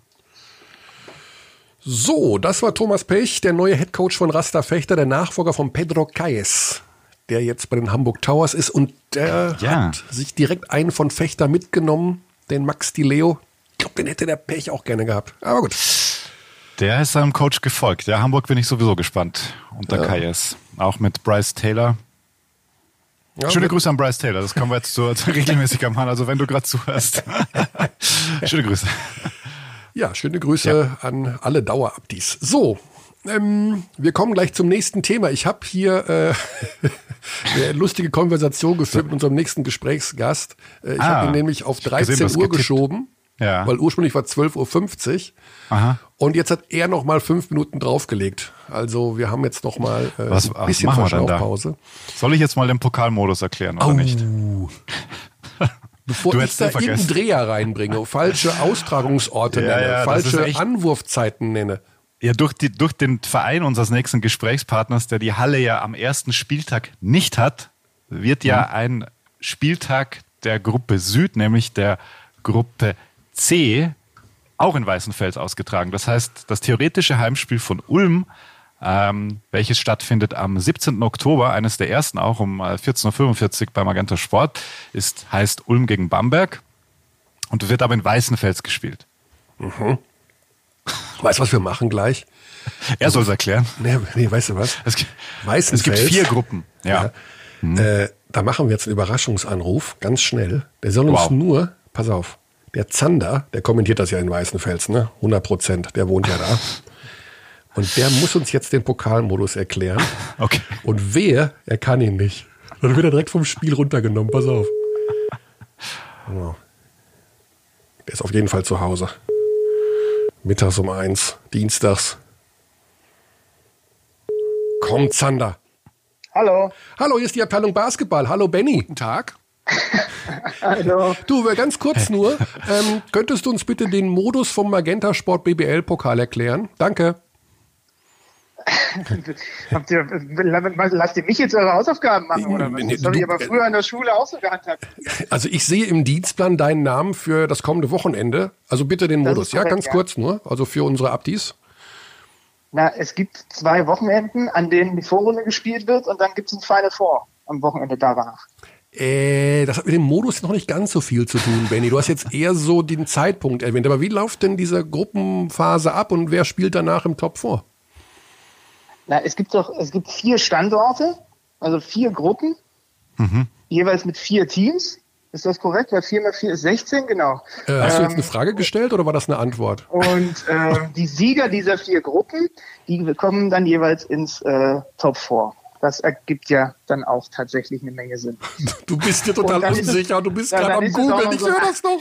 So, das war Thomas Pech, der neue Headcoach von Rasta Fechter, der Nachfolger von Pedro Caes, der jetzt bei den Hamburg Towers ist und der ja. hat sich direkt einen von Fechter mitgenommen, den Max Di Leo. Ich glaube, den hätte der Pech auch gerne gehabt. Aber gut. Der ist seinem Coach gefolgt. Ja, Hamburg bin ich sowieso gespannt unter ja. KS. Auch mit Bryce Taylor. Ja, Schöne Grüße an Bryce Taylor. Das können wir jetzt so regelmäßig machen. Also wenn du gerade zuhörst. schöne Grüße. Ja, schöne Grüße ja. an alle Dauerabdies. So, ähm, wir kommen gleich zum nächsten Thema. Ich habe hier äh, eine lustige Konversation geführt mit unserem nächsten Gesprächsgast. Äh, ich ah, habe ihn nämlich auf 13 gesehen, Uhr getippt. geschoben. Ja. Weil ursprünglich war 12.50 Uhr. Aha. Und jetzt hat er noch mal fünf Minuten draufgelegt. Also wir haben jetzt noch mal äh, was, ein bisschen Verschnaufpause. Soll ich jetzt mal den Pokalmodus erklären oder oh. nicht? Bevor du ich da irgendeinen Dreher reinbringe, falsche Austragungsorte ja, nenne, ja, falsche Anwurfzeiten nenne. Ja, durch, die, durch den Verein unseres nächsten Gesprächspartners, der die Halle ja am ersten Spieltag nicht hat, wird ja mhm. ein Spieltag der Gruppe Süd, nämlich der Gruppe C auch in Weißenfels ausgetragen. Das heißt, das theoretische Heimspiel von Ulm, ähm, welches stattfindet am 17. Oktober, eines der ersten auch um 14.45 äh, Uhr beim Magenta Sport, ist, heißt Ulm gegen Bamberg und wird aber in Weißenfels gespielt. Mhm. Weißt du, was wir machen gleich? Er soll es erklären. Nee, nee, weißt du was? Es gibt, es gibt vier Gruppen. Ja. ja. Mhm. Äh, da machen wir jetzt einen Überraschungsanruf, ganz schnell. Der soll uns wow. nur, pass auf, der Zander, der kommentiert das ja in Weißenfels, ne? 100 Prozent, der wohnt ja da. Und der muss uns jetzt den Pokalmodus erklären. Okay. Und wer, er kann ihn nicht. Dann wird er direkt vom Spiel runtergenommen, pass auf. Genau. Der ist auf jeden Fall zu Hause. Mittags um eins, dienstags. Komm, Zander. Hallo. Hallo, hier ist die Abteilung Basketball. Hallo, Benny. Guten Tag. Hallo. Du, ganz kurz nur, ähm, könntest du uns bitte den Modus vom Magenta Sport BBL Pokal erklären? Danke. Habt ihr, lasst ihr mich jetzt eure Hausaufgaben machen oder was? Das habe ich aber früher in der Schule auch so gehandhabt. Also ich sehe im Dienstplan deinen Namen für das kommende Wochenende. Also bitte den Modus, korrekt, ja, ganz ja. kurz nur, also für unsere Abdis. Na, es gibt zwei Wochenenden, an denen die Vorrunde gespielt wird und dann gibt es ein Final Four am Wochenende danach. Äh, das hat mit dem Modus noch nicht ganz so viel zu tun, Benny. Du hast jetzt eher so den Zeitpunkt erwähnt. Aber wie läuft denn diese Gruppenphase ab und wer spielt danach im Top vor? Na, es gibt doch, es gibt vier Standorte, also vier Gruppen, mhm. jeweils mit vier Teams. Ist das korrekt? Weil 4 mal 4 ist 16, genau. Äh, hast ähm, du jetzt eine ähm, Frage gestellt oder war das eine Antwort? Und äh, die Sieger dieser vier Gruppen, die kommen dann jeweils ins äh, Top 4 das ergibt ja dann auch tatsächlich eine Menge Sinn. Du bist dir total unsicher, es, du bist gerade am Google, ich höre das doch.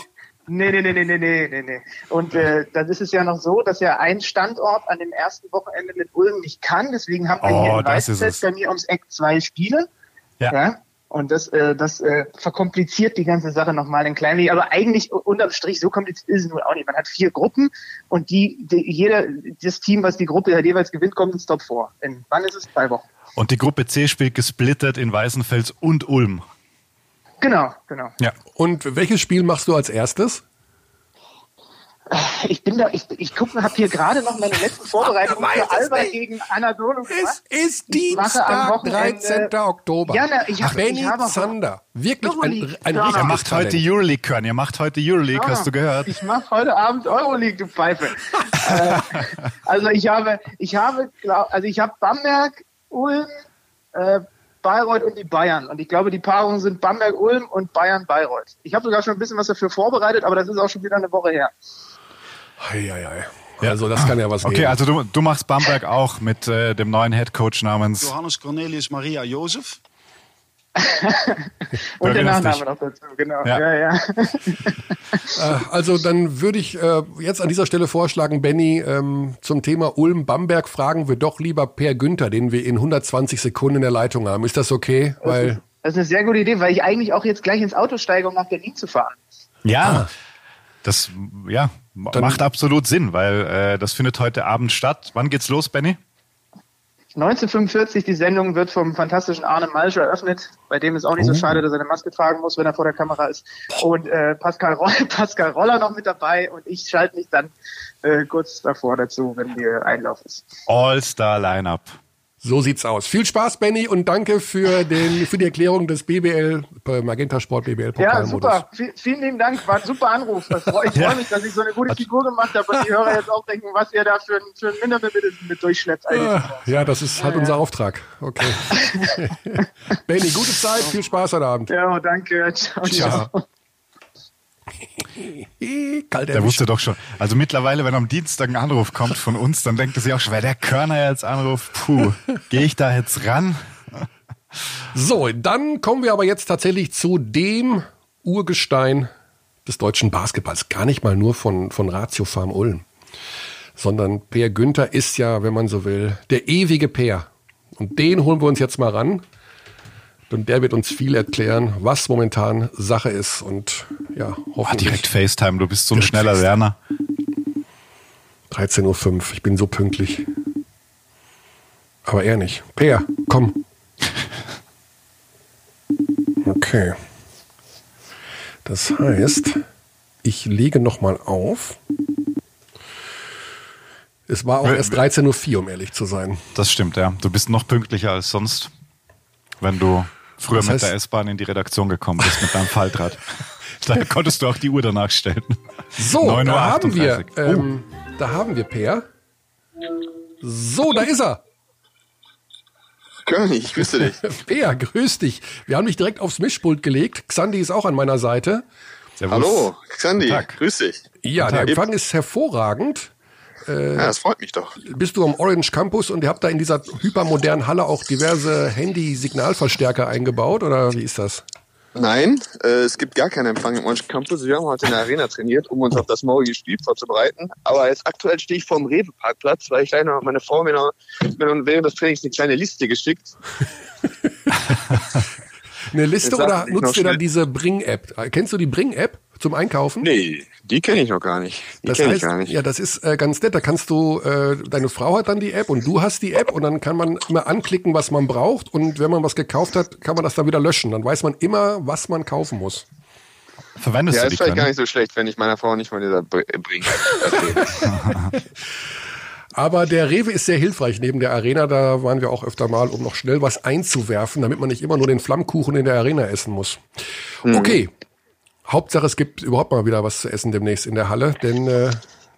Nee, nee, nee, nee, nee, nee, nee. Und äh, dann ist es ja noch so, dass ja ein Standort an dem ersten Wochenende mit Ulm nicht kann. Deswegen haben wir oh, hier in Weißfeld bei mir ums Eck zwei Spiele. Ja. ja? Und das, äh, das äh, verkompliziert die ganze Sache nochmal ein klein wenig. Aber eigentlich unterm Strich, so kompliziert ist es nun auch nicht. Man hat vier Gruppen und die, die jeder, das Team, was die Gruppe halt jeweils gewinnt, kommt ins Top 4. In wann ist es? Zwei Wochen. Und die Gruppe C spielt gesplittet in Weißenfels und Ulm. Genau, genau. Ja. Und welches Spiel machst du als erstes? Ich bin da, ich, ich gucke, habe hier gerade noch meine letzten Vorbereitungen für Alba gegen Anadolu gemacht. Es ist Dienstag, 13. Oktober. Ja, na, ich hab, Benny ich habe Zander. Wirklich ein, ein ja. Er macht heute Euroleague, Körn. Ihr macht heute Euroleague, ja, hast du gehört? Ich mache heute Abend Euroleague, du Pfeife. äh, also ich habe, ich habe, also ich habe Bamberg, Ulm, äh, Bayreuth und die Bayern. Und ich glaube, die Paarungen sind Bamberg-Ulm und Bayern-Bayreuth. Ich habe sogar schon ein bisschen was dafür vorbereitet, aber das ist auch schon wieder eine Woche her. Eieiei. Ja. Also das kann ja was okay, geben. also du, du machst Bamberg auch mit äh, dem neuen Headcoach namens Johannes Cornelius Maria Josef. und der Nachname noch dazu, genau. Ja, ja. ja. Äh, also dann würde ich äh, jetzt an dieser Stelle vorschlagen, Benny, ähm, zum Thema Ulm-Bamberg fragen wir doch lieber Per Günther, den wir in 120 Sekunden in der Leitung haben. Ist das okay? Das, weil ist, das ist eine sehr gute Idee, weil ich eigentlich auch jetzt gleich ins Auto steige, um nach Berlin zu fahren. Ja. Ah. Das ja, Dann macht absolut Sinn, weil äh, das findet heute Abend statt. Wann geht's los, Benny? 1945, die Sendung wird vom fantastischen Arne Malsch eröffnet. Bei dem ist auch nicht so oh. schade, dass er eine Maske tragen muss, wenn er vor der Kamera ist. Und äh, Pascal, Roll, Pascal Roller noch mit dabei und ich schalte mich dann äh, kurz davor dazu, wenn die Einlauf ist. All-Star Lineup. So sieht's aus. Viel Spaß, Benny, und danke für, den, für die Erklärung des BBL, äh, Magenta Sport BBL Ja, super. V vielen lieben Dank. War ein super Anruf. Ich freue mich, dass ich so eine gute Figur gemacht habe und die Hörer jetzt auch denken, was ihr da für ein, für ein Mindermittel mit durchschleppt. Ah, ja, das ist halt ja, unser ja. Auftrag. Okay. Benny, gute Zeit. Viel Spaß heute Abend. Ja, danke. Ciao, ciao. ciao. Kalt der wusste doch schon. Also mittlerweile, wenn am Dienstag ein Anruf kommt von uns, dann denkt er sich auch schon, wer der Körner jetzt anruft, puh, gehe ich da jetzt ran? So, dann kommen wir aber jetzt tatsächlich zu dem Urgestein des deutschen Basketballs. Gar nicht mal nur von, von Ratio Farm Ulm, sondern Per Günther ist ja, wenn man so will, der ewige Per. Und den holen wir uns jetzt mal ran. Und der wird uns viel erklären, was momentan Sache ist. Und ja, hoffentlich. Ah, direkt FaceTime, du bist so ein schneller FaceTime. Lerner. 13.05 Uhr, ich bin so pünktlich. Aber er nicht. Peer, komm. Okay. Das heißt, ich lege nochmal auf. Es war auch erst 13.04 Uhr, um ehrlich zu sein. Das stimmt, ja. Du bist noch pünktlicher als sonst, wenn du früher das heißt, mit der S-Bahn in die Redaktion gekommen bist mit deinem Faltrad. da konntest du auch die Uhr danach stellen. So, da haben wir, ähm, oh. da haben wir Peer. So, da ist er. König, ich grüße dich. Peer, grüß dich. Wir haben dich direkt aufs Mischpult gelegt. Xandi ist auch an meiner Seite. Servus. Hallo, Xandi, grüß dich. Ja, der Empfang ist hervorragend. Äh, ja, das freut mich doch. Bist du am Orange Campus und ihr habt da in dieser hypermodernen Halle auch diverse Handy-Signalverstärker eingebaut oder wie ist das? Nein, äh, es gibt gar keinen Empfang im Orange Campus. Wir haben heute in der Arena trainiert, um uns auf das morgige Spiel vorzubereiten. Aber jetzt aktuell stehe ich vor dem Rewe-Parkplatz, weil ich leider meine Frau mir noch, mir noch während des Trainings eine kleine Liste geschickt. eine Liste oder nutzt ihr dann diese Bring-App? Kennst du die Bring-App? Zum Einkaufen? Nee, die kenne ich noch gar nicht. Die das heißt, ich gar nicht. Ja, das ist äh, ganz nett. Da kannst du, äh, deine Frau hat dann die App und du hast die App und dann kann man immer anklicken, was man braucht und wenn man was gekauft hat, kann man das dann wieder löschen. Dann weiß man immer, was man kaufen muss. Verwendest ja, du die? Ja, ist vielleicht gar nicht so schlecht, wenn ich meiner Frau nicht mal dieser bringe. Aber der Rewe ist sehr hilfreich neben der Arena. Da waren wir auch öfter mal, um noch schnell was einzuwerfen, damit man nicht immer nur den Flammkuchen in der Arena essen muss. Mhm. Okay, Hauptsache, es gibt überhaupt mal wieder was zu essen demnächst in der Halle, denn äh,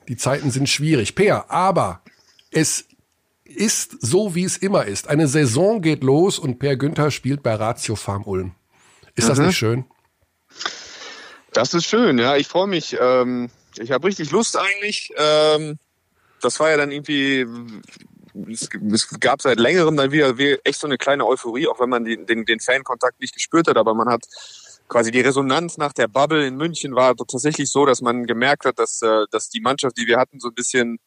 die Zeiten sind schwierig. Peer, aber es ist so, wie es immer ist. Eine Saison geht los und Per Günther spielt bei Ratio Farm Ulm. Ist mhm. das nicht schön? Das ist schön, ja. Ich freue mich. Ähm, ich habe richtig Lust eigentlich. Ähm, das war ja dann irgendwie, es, es, gab seit längerem dann wieder echt so eine kleine Euphorie, auch wenn man den, den, den Fankontakt nicht gespürt hat, aber man hat quasi die Resonanz nach der Bubble in München war tatsächlich so, dass man gemerkt hat, dass, äh, dass die Mannschaft, die wir hatten, so ein bisschen,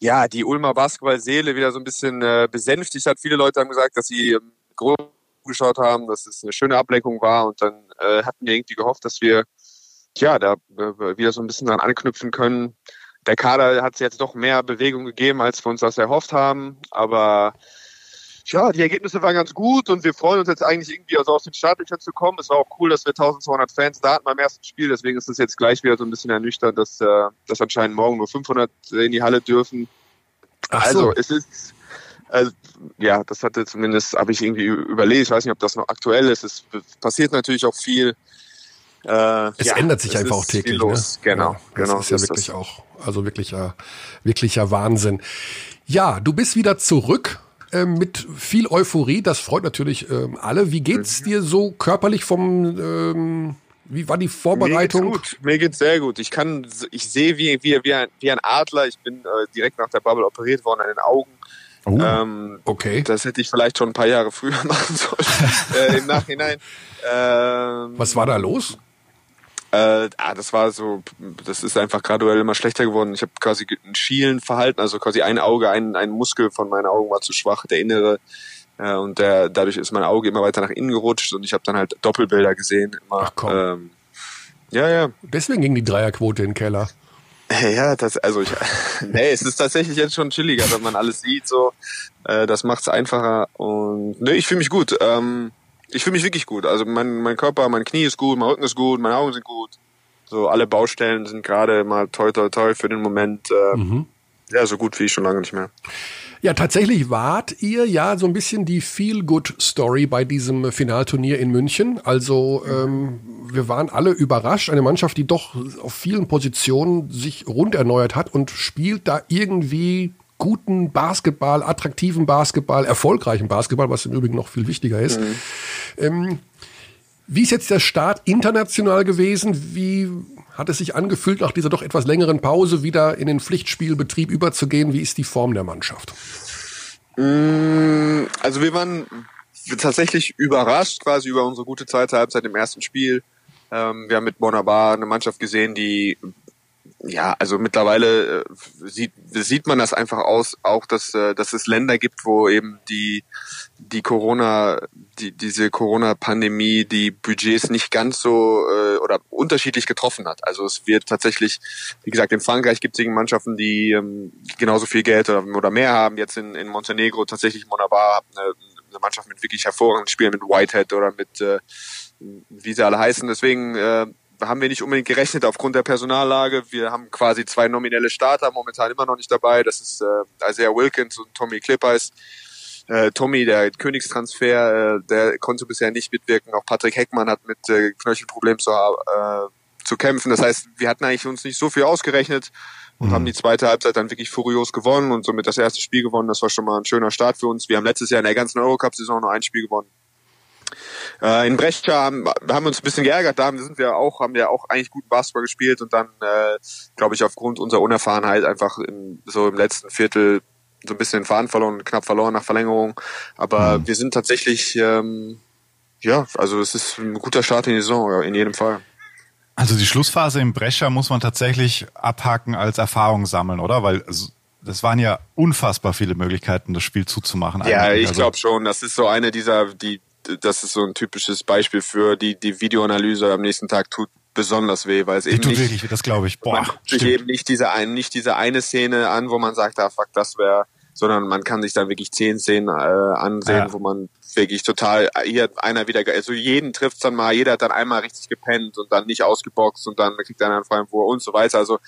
ja, die Ulmer Basketballseele wieder so ein bisschen äh, besänftigt hat. Viele Leute haben gesagt, dass sie ähm, groß geschaut haben, dass es eine schöne Ablenkung war und dann äh, hatten wir irgendwie gehofft, dass wir ja da äh, wieder so ein bisschen dran anknüpfen können. Der Kader hat jetzt doch mehr Bewegung gegeben, als wir uns das erhofft haben, aber ja, die Ergebnisse waren ganz gut und wir freuen uns jetzt eigentlich irgendwie also aus den Startlöchern zu kommen. Es war auch cool, dass wir 1200 Fans da hatten beim ersten Spiel. Deswegen ist es jetzt gleich wieder so ein bisschen ernüchternd, dass, äh, dass anscheinend morgen nur 500 in die Halle dürfen. Ach so. Also es ist, also, ja, das hatte zumindest, habe ich irgendwie überlegt. Ich weiß nicht, ob das noch aktuell ist. Es passiert natürlich auch viel. Äh, es ja, ändert sich einfach auch täglich. Ne? Genau, ja, genau. Das ist ja ist wirklich das. auch, also wirklicher, wirklicher Wahnsinn. Ja, du bist wieder zurück ähm, mit viel Euphorie. Das freut natürlich ähm, alle. Wie geht's mhm. dir so körperlich vom ähm, wie war die Vorbereitung? Mir geht's gut. Mir geht's sehr gut. Ich kann, ich sehe wie, wie, wie, ein, wie ein Adler. Ich bin äh, direkt nach der Bubble operiert worden an den Augen. Oh, ähm, okay. Das hätte ich vielleicht schon ein paar Jahre früher machen sollen äh, im Nachhinein. Ähm, Was war da los? Äh, ah, das war so, das ist einfach graduell immer schlechter geworden. Ich habe quasi ein Schielenverhalten, also quasi ein Auge, ein, ein Muskel von meinen Augen war zu schwach, der innere. Äh, und der, dadurch ist mein Auge immer weiter nach innen gerutscht und ich habe dann halt Doppelbilder gesehen. Immer, Ach komm. Ähm, ja, ja. Deswegen ging die Dreierquote in den Keller. Ja, das, also ich, nee, es ist tatsächlich jetzt schon chilliger, wenn man alles sieht, so. Äh, das macht's einfacher und nee, ich fühle mich gut. Ähm, ich fühle mich wirklich gut. Also mein, mein Körper, mein Knie ist gut, mein Rücken ist gut, meine Augen sind gut. So alle Baustellen sind gerade mal toi toi toi für den Moment äh, mhm. ja so gut wie schon lange nicht mehr. Ja, tatsächlich wart ihr ja so ein bisschen die Feel-Good-Story bei diesem Finalturnier in München. Also ähm, wir waren alle überrascht. Eine Mannschaft, die doch auf vielen Positionen sich rund erneuert hat und spielt da irgendwie guten Basketball, attraktiven Basketball, erfolgreichen Basketball, was im Übrigen noch viel wichtiger ist. Mhm. Ähm, wie ist jetzt der Start international gewesen? Wie hat es sich angefühlt, nach dieser doch etwas längeren Pause wieder in den Pflichtspielbetrieb überzugehen? Wie ist die Form der Mannschaft? Mm, also wir waren tatsächlich überrascht quasi über unsere gute zweite Halbzeit im ersten Spiel. Ähm, wir haben mit Bonabar eine Mannschaft gesehen, die ja, also mittlerweile äh, sieht, sieht man das einfach aus, auch dass, äh, dass es Länder gibt, wo eben die, die Corona, die, diese Corona-Pandemie die Budgets nicht ganz so äh, oder unterschiedlich getroffen hat. Also es wird tatsächlich, wie gesagt, in Frankreich gibt es Mannschaften, die ähm, genauso viel Geld oder, oder mehr haben. Jetzt in, in Montenegro tatsächlich Monabar, eine, eine Mannschaft mit wirklich hervorragenden Spielen, mit Whitehead oder mit äh, wie sie alle heißen. Deswegen äh, haben wir nicht unbedingt gerechnet aufgrund der Personallage. Wir haben quasi zwei nominelle Starter momentan immer noch nicht dabei. Das ist äh, Isaiah Wilkins und Tommy Klippers. Äh, Tommy, der Königstransfer, äh, der konnte bisher nicht mitwirken. Auch Patrick Heckmann hat mit äh, Knöchelproblemen zu, äh, zu kämpfen. Das heißt, wir hatten eigentlich uns nicht so viel ausgerechnet und mhm. haben die zweite Halbzeit dann wirklich furios gewonnen und somit das erste Spiel gewonnen. Das war schon mal ein schöner Start für uns. Wir haben letztes Jahr in der ganzen Eurocup-Saison nur ein Spiel gewonnen. Äh, in Brescia haben, haben wir uns ein bisschen geärgert, da sind wir auch, haben wir auch eigentlich guten Basketball gespielt und dann, äh, glaube ich, aufgrund unserer Unerfahrenheit einfach in, so im letzten Viertel so ein bisschen den Faden verloren, knapp verloren nach Verlängerung. Aber mhm. wir sind tatsächlich, ähm, ja, also es ist ein guter Start in die Saison, in jedem Fall. Also die Schlussphase im Brescia muss man tatsächlich abhaken als Erfahrung sammeln, oder? Weil das waren ja unfassbar viele Möglichkeiten, das Spiel zuzumachen. Ja, ich also, glaube schon. Das ist so eine dieser, die das ist so ein typisches Beispiel für die, die Videoanalyse am nächsten Tag tut besonders weh, weil es die eben tut nicht, wirklich, das glaube ich. Boah, man guckt sich eben nicht diese eine, nicht diese eine Szene an, wo man sagt, ah fuck, das wäre, sondern man kann sich dann wirklich zehn Szenen äh, ansehen, ja. wo man wirklich total hier einer wieder, also jeden trifft's dann mal, jeder hat dann einmal richtig gepennt und dann nicht ausgeboxt und dann kriegt einer einen freien Wurf und so weiter. Also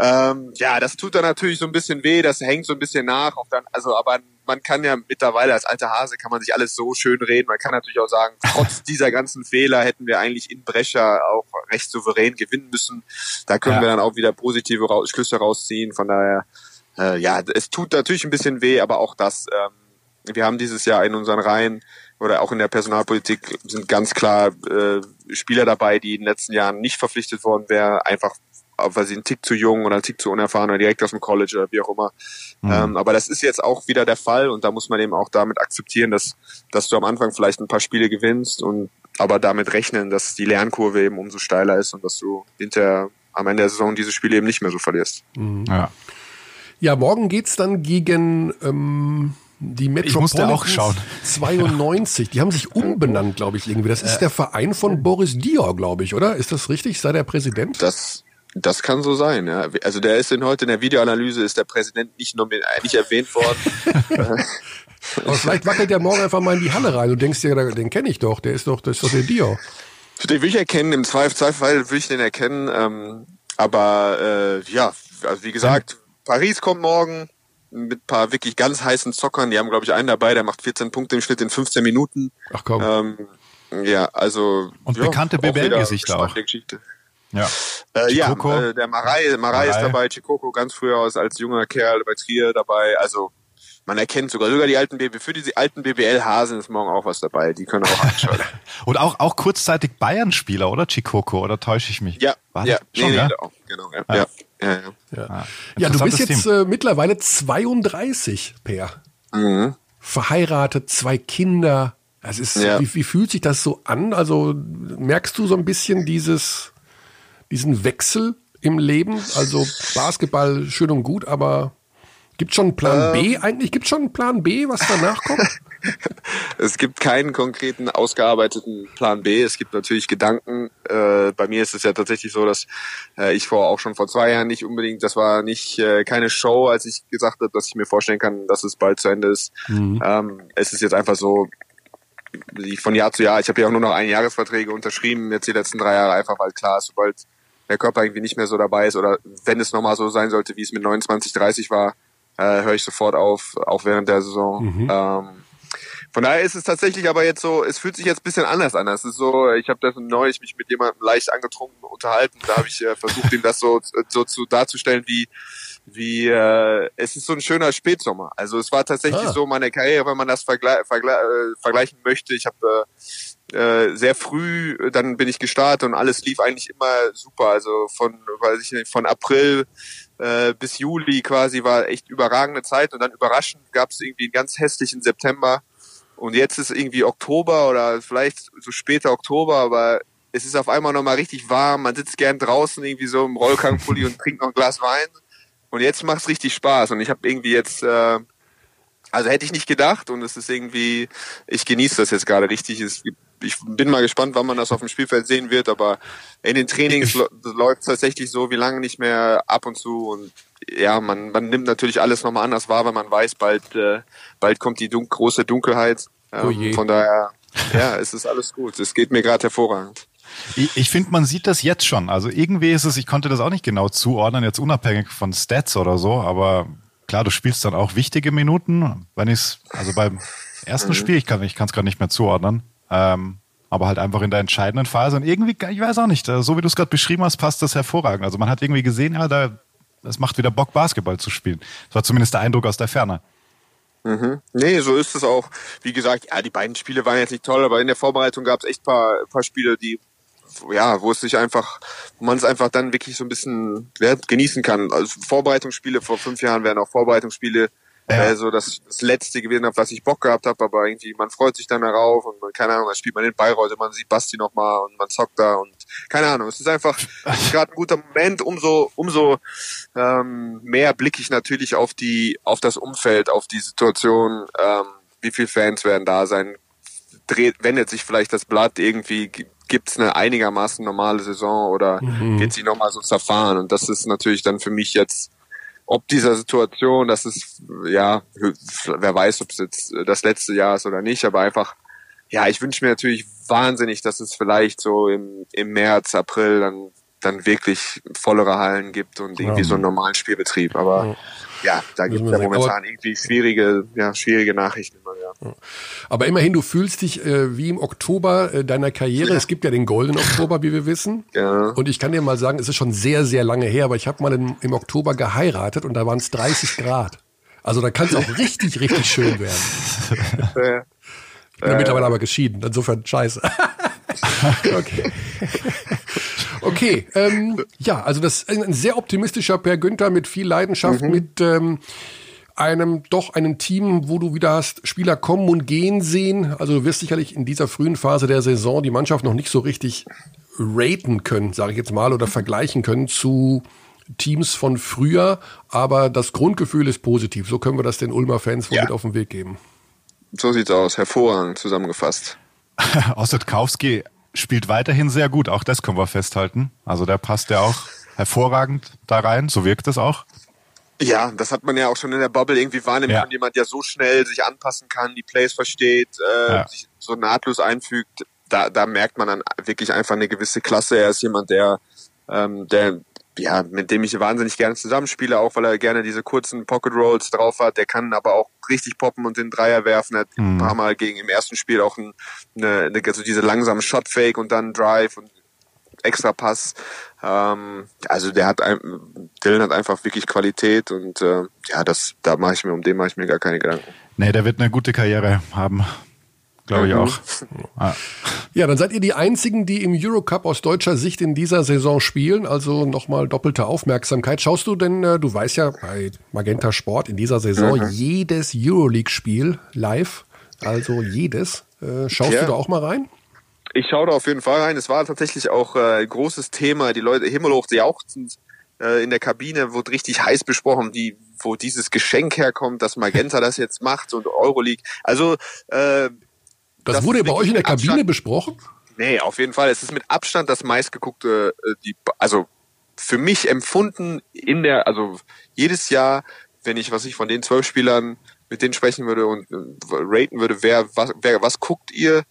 ähm, ja, das tut dann natürlich so ein bisschen weh, das hängt so ein bisschen nach. Dann, also, aber man kann ja mittlerweile als alter Hase kann man sich alles so schön reden. Man kann natürlich auch sagen, trotz dieser ganzen Fehler hätten wir eigentlich in Brescia auch recht souverän gewinnen müssen. Da können ja. wir dann auch wieder positive Schlüsse rausziehen. Von daher, äh, ja, es tut natürlich ein bisschen weh, aber auch das. Ähm, wir haben dieses Jahr in unseren Reihen oder auch in der Personalpolitik sind ganz klar äh, Spieler dabei, die in den letzten Jahren nicht verpflichtet worden wären, einfach weil sie einen Tick zu jung oder einen Tick zu unerfahren oder direkt aus dem College oder wie auch immer. Mhm. Ähm, aber das ist jetzt auch wieder der Fall und da muss man eben auch damit akzeptieren, dass, dass du am Anfang vielleicht ein paar Spiele gewinnst und aber damit rechnen, dass die Lernkurve eben umso steiler ist und dass du hinter am Ende der Saison diese Spiele eben nicht mehr so verlierst. Mhm. Ja. ja, morgen geht's dann gegen ähm, die Metropolitans auch schauen. 92. Die haben sich umbenannt, glaube ich, irgendwie. Das ist äh, der Verein von Boris Dior, glaube ich, oder? Ist das richtig? Sei der Präsident? Das das kann so sein, ja. Also der ist in heute in der Videoanalyse ist der Präsident nicht, nomin äh, nicht erwähnt worden. Aber vielleicht wackelt der morgen einfach mal in die Halle rein. Du denkst dir, den kenne ich doch, der ist doch, das ist doch der Dio. Den will ich erkennen, im Zweifel will ich den erkennen. Ähm, aber äh, ja, also wie gesagt, Paris kommt morgen mit paar wirklich ganz heißen Zockern. Die haben, glaube ich, einen dabei, der macht 14 Punkte im Schnitt in 15 Minuten. Ach komm. Ähm, ja, also. Und ja, bekannte BBL-Gesichter auch. Ja, äh, ja äh, der Marai, Marai ist dabei, Chikoko ganz früher aus als junger Kerl bei Trier dabei. Also man erkennt sogar sogar die alten BBL für diese alten BBL Hasen ist morgen auch was dabei. Die können auch anschauen. Und auch auch kurzzeitig Bayern Spieler, oder Chikoko oder täusche ich mich? Ja, War ja, schon, nee, ja? Nee, genau, ja. Ah. ja. Ja, ja. ja. Ah, ja du bist jetzt äh, mittlerweile 32, Per. Mhm. Verheiratet, zwei Kinder. Das ist, ja. wie, wie fühlt sich das so an? Also merkst du so ein bisschen dieses diesen Wechsel im Leben? Also Basketball schön und gut, aber gibt schon einen Plan ähm, B eigentlich? Gibt schon einen Plan B, was danach kommt? es gibt keinen konkreten ausgearbeiteten Plan B. Es gibt natürlich Gedanken. Äh, bei mir ist es ja tatsächlich so, dass äh, ich vor auch schon vor zwei Jahren nicht unbedingt, das war nicht äh, keine Show, als ich gesagt habe, dass ich mir vorstellen kann, dass es bald zu Ende ist. Mhm. Ähm, es ist jetzt einfach so, von Jahr zu Jahr. Ich habe ja auch nur noch ein Jahresverträge unterschrieben, jetzt die letzten drei Jahre einfach, weil klar ist, sobald der Körper irgendwie nicht mehr so dabei ist oder wenn es nochmal so sein sollte, wie es mit 29, 30 war, äh, höre ich sofort auf, auch während der Saison. Mhm. Ähm, von daher ist es tatsächlich aber jetzt so, es fühlt sich jetzt ein bisschen anders an. Es ist so, ich habe das neulich mich mit jemandem leicht angetrunken unterhalten. Da habe ich äh, versucht, ihm das so, so zu darzustellen, wie wie äh, es ist so ein schöner Spätsommer. Also es war tatsächlich ah. so meine Karriere, wenn man das vergle vergle äh, vergleichen möchte. Ich habe äh, äh, sehr früh, dann bin ich gestartet und alles lief eigentlich immer super. Also von, weiß ich nicht, von April äh, bis Juli quasi war echt überragende Zeit und dann überraschend gab es irgendwie einen ganz hässlichen September und jetzt ist irgendwie Oktober oder vielleicht so später Oktober, aber es ist auf einmal nochmal richtig warm. Man sitzt gern draußen irgendwie so im Rollkragenpulli und trinkt noch ein Glas Wein. Und jetzt macht es richtig Spaß. Und ich habe irgendwie jetzt, äh, also hätte ich nicht gedacht. Und es ist irgendwie, ich genieße das jetzt gerade richtig. Es, ich bin mal gespannt, wann man das auf dem Spielfeld sehen wird. Aber in den Trainings läuft es tatsächlich so wie lange nicht mehr ab und zu. Und ja, man, man nimmt natürlich alles nochmal anders wahr, weil man weiß, bald, äh, bald kommt die dun große Dunkelheit. Ähm, oh von daher, ja, es ist alles gut. Es geht mir gerade hervorragend. Ich, ich finde, man sieht das jetzt schon. Also irgendwie ist es, ich konnte das auch nicht genau zuordnen, jetzt unabhängig von Stats oder so, aber klar, du spielst dann auch wichtige Minuten. Wenn ich es, also beim ersten mhm. Spiel, ich kann ich es gerade nicht mehr zuordnen, ähm, aber halt einfach in der entscheidenden Phase. Und irgendwie, ich weiß auch nicht, äh, so wie du es gerade beschrieben hast, passt das hervorragend. Also man hat irgendwie gesehen, ja, da, es macht wieder Bock, Basketball zu spielen. Das war zumindest der Eindruck aus der Ferne. Mhm. Nee, so ist es auch. Wie gesagt, ja, die beiden Spiele waren jetzt nicht toll, aber in der Vorbereitung gab es echt paar, paar Spiele, die, ja, wo es sich einfach, wo man es einfach dann wirklich so ein bisschen ja, genießen kann. Also Vorbereitungsspiele vor fünf Jahren wären auch Vorbereitungsspiele ja. äh, so das, das letzte gewesen, auf was ich Bock gehabt habe, aber irgendwie man freut sich dann darauf und man, keine Ahnung, dann spielt man in Bayreuth und man sieht Basti nochmal und man zockt da und keine Ahnung, es ist einfach gerade ein guter Moment, umso umso ähm, mehr blicke ich natürlich auf die auf das Umfeld, auf die Situation, ähm, wie viele Fans werden da sein, dreht, wendet sich vielleicht das Blatt irgendwie, gibt es eine einigermaßen normale Saison oder mhm. wird sie nochmal so zerfahren? Und das ist natürlich dann für mich jetzt, ob dieser Situation, das ist, ja, wer weiß, ob es jetzt das letzte Jahr ist oder nicht, aber einfach, ja, ich wünsche mir natürlich wahnsinnig, dass es vielleicht so im, im März, April dann, dann wirklich vollere Hallen gibt und irgendwie ja. so einen normalen Spielbetrieb. Aber ja ja, da gibt es ja momentan irgendwie schwierige, ja, schwierige Nachrichten immer, ja. Aber immerhin, du fühlst dich äh, wie im Oktober äh, deiner Karriere. Ja. Es gibt ja den Golden Oktober, wie wir wissen. Ja. Und ich kann dir mal sagen, es ist schon sehr, sehr lange her, aber ich habe mal im, im Oktober geheiratet und da waren es 30 Grad. Also da kann es auch richtig, richtig schön werden. Ja. Ich bin äh, mittlerweile aber geschieden, insofern scheiße. okay. Okay, ähm, ja, also das ist ein sehr optimistischer Per Günther mit viel Leidenschaft, mhm. mit ähm, einem doch einem Team, wo du wieder hast Spieler kommen und gehen sehen. Also du wirst sicherlich in dieser frühen Phase der Saison die Mannschaft noch nicht so richtig raten können, sage ich jetzt mal, oder vergleichen können zu Teams von früher, aber das Grundgefühl ist positiv. So können wir das den Ulmer Fans ja. mit auf den Weg geben. So sieht's aus, hervorragend zusammengefasst. Ossetkowski spielt weiterhin sehr gut, auch das können wir festhalten. Also der passt ja auch hervorragend da rein, so wirkt es auch. Ja, das hat man ja auch schon in der Bubble irgendwie wahrnehmen ja. jemand, der so schnell sich anpassen kann, die Plays versteht, äh, ja. sich so nahtlos einfügt. Da, da merkt man dann wirklich einfach eine gewisse Klasse. Er ist jemand, der, ähm, der ja, mit dem ich wahnsinnig gerne zusammenspiele, auch weil er gerne diese kurzen Pocket Rolls drauf hat. Der kann aber auch richtig poppen und den Dreier werfen. Er hat mhm. ein paar Mal gegen im ersten Spiel auch ein, eine, eine, also diese langsamen Shot Fake und dann Drive und extra Pass. Ähm, also der hat ein, Dylan hat einfach wirklich Qualität und äh, ja, das da mache ich mir um den mache ich mir gar keine Gedanken. Nee, der wird eine gute Karriere haben. Glaube ich auch. Ah. Ja, dann seid ihr die einzigen, die im Eurocup aus deutscher Sicht in dieser Saison spielen. Also nochmal doppelte Aufmerksamkeit. Schaust du denn, äh, du weißt ja bei Magenta Sport in dieser Saison mhm. jedes Euroleague-Spiel live. Also jedes. Äh, schaust ja. du da auch mal rein? Ich schaue da auf jeden Fall rein. Es war tatsächlich auch äh, ein großes Thema. Die Leute himmelhoch jauchzend in der Kabine wurde richtig heiß besprochen, die, wo dieses Geschenk herkommt, dass Magenta das jetzt macht und Euroleague. Also äh, das, das wurde bei euch in der Kabine Abstand, besprochen? Nee, auf jeden Fall. Es ist mit Abstand das meistgeguckte, äh, die, also für mich empfunden in der, also jedes Jahr, wenn ich, was ich von den zwölf Spielern mit denen sprechen würde und äh, raten würde, wer was, wer was guckt ihr,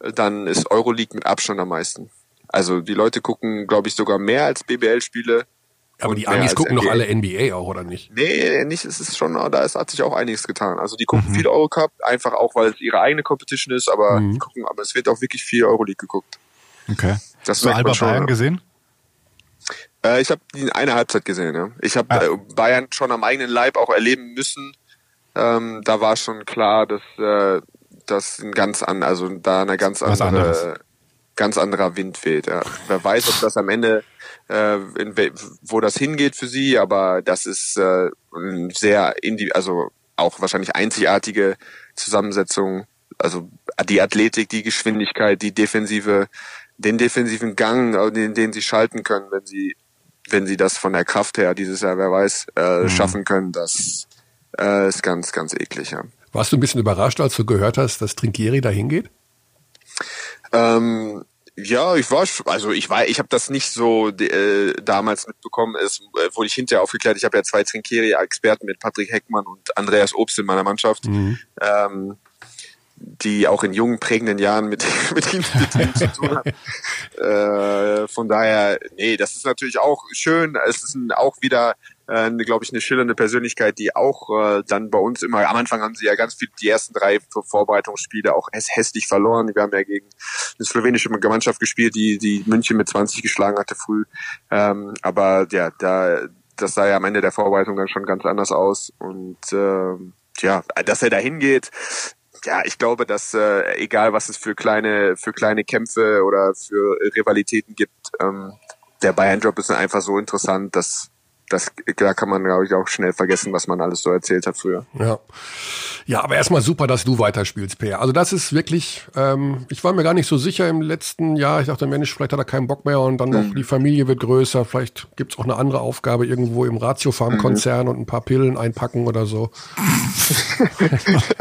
äh, dann ist Euroleague mit Abstand am meisten. Also die Leute gucken, glaube ich, sogar mehr als BBL-Spiele. Aber die Amis gucken doch alle NBA auch, oder nicht? Nee, nicht. Es ist schon, da ist, hat sich auch einiges getan. Also die gucken mhm. viel Eurocup, einfach auch, weil es ihre eigene Competition ist, aber mhm. gucken, aber es wird auch wirklich viel Euroleague geguckt. Okay. Das Hast du Alba Bayern gesehen? Äh, ich habe eine Halbzeit gesehen, ja. Ich habe ah. äh, Bayern schon am eigenen Leib auch erleben müssen. Ähm, da war schon klar, dass äh, das ein ganz an, also da eine ganz andere, ganz anderer Wind weht. Ja. Wer weiß, ob das am Ende äh, in, wo das hingeht für sie, aber das ist äh, sehr indi also auch wahrscheinlich einzigartige Zusammensetzung. Also die Athletik, die Geschwindigkeit, die defensive, den defensiven Gang, äh, den, den sie schalten können, wenn sie wenn sie das von der Kraft her dieses Jahr, wer weiß, äh, mhm. schaffen können, das äh, ist ganz, ganz eklig. Ja. Warst du ein bisschen überrascht, als du gehört hast, dass Trinkieri da hingeht? Ähm, ja, ich war, also ich war, ich habe das nicht so äh, damals mitbekommen. Es äh, wurde ich hinterher aufgeklärt. Ich habe ja zwei Trinkieri-Experten mit Patrick Heckmann und Andreas Obst in meiner Mannschaft. Mhm. Ähm, die auch in jungen, prägenden Jahren mit, mit ihm, zu tun hat. Äh, von daher, nee, das ist natürlich auch schön. Es ist ein, auch wieder, äh, glaube ich, eine schillernde Persönlichkeit, die auch äh, dann bei uns immer, am Anfang haben sie ja ganz viel, die ersten drei Vorbereitungsspiele auch hässlich verloren. Wir haben ja gegen eine slowenische Gemeinschaft gespielt, die, die München mit 20 geschlagen hatte früh. Ähm, aber ja, da, das sah ja am Ende der Vorbereitung dann schon ganz anders aus. Und äh, ja, dass er da hingeht, ja, ich glaube, dass äh, egal was es für kleine für kleine Kämpfe oder für Rivalitäten gibt, ähm, der Bayern-Job ist einfach so interessant, dass das, da kann man, glaube ich, auch schnell vergessen, was man alles so erzählt hat früher. Ja, ja aber erstmal super, dass du weiterspielst, Peer. Also das ist wirklich, ähm, ich war mir gar nicht so sicher im letzten Jahr. Ich dachte, Mensch, vielleicht hat er keinen Bock mehr und dann noch mhm. die Familie wird größer. Vielleicht gibt's auch eine andere Aufgabe irgendwo im Ratiofarm-Konzern mhm. und ein paar Pillen einpacken oder so.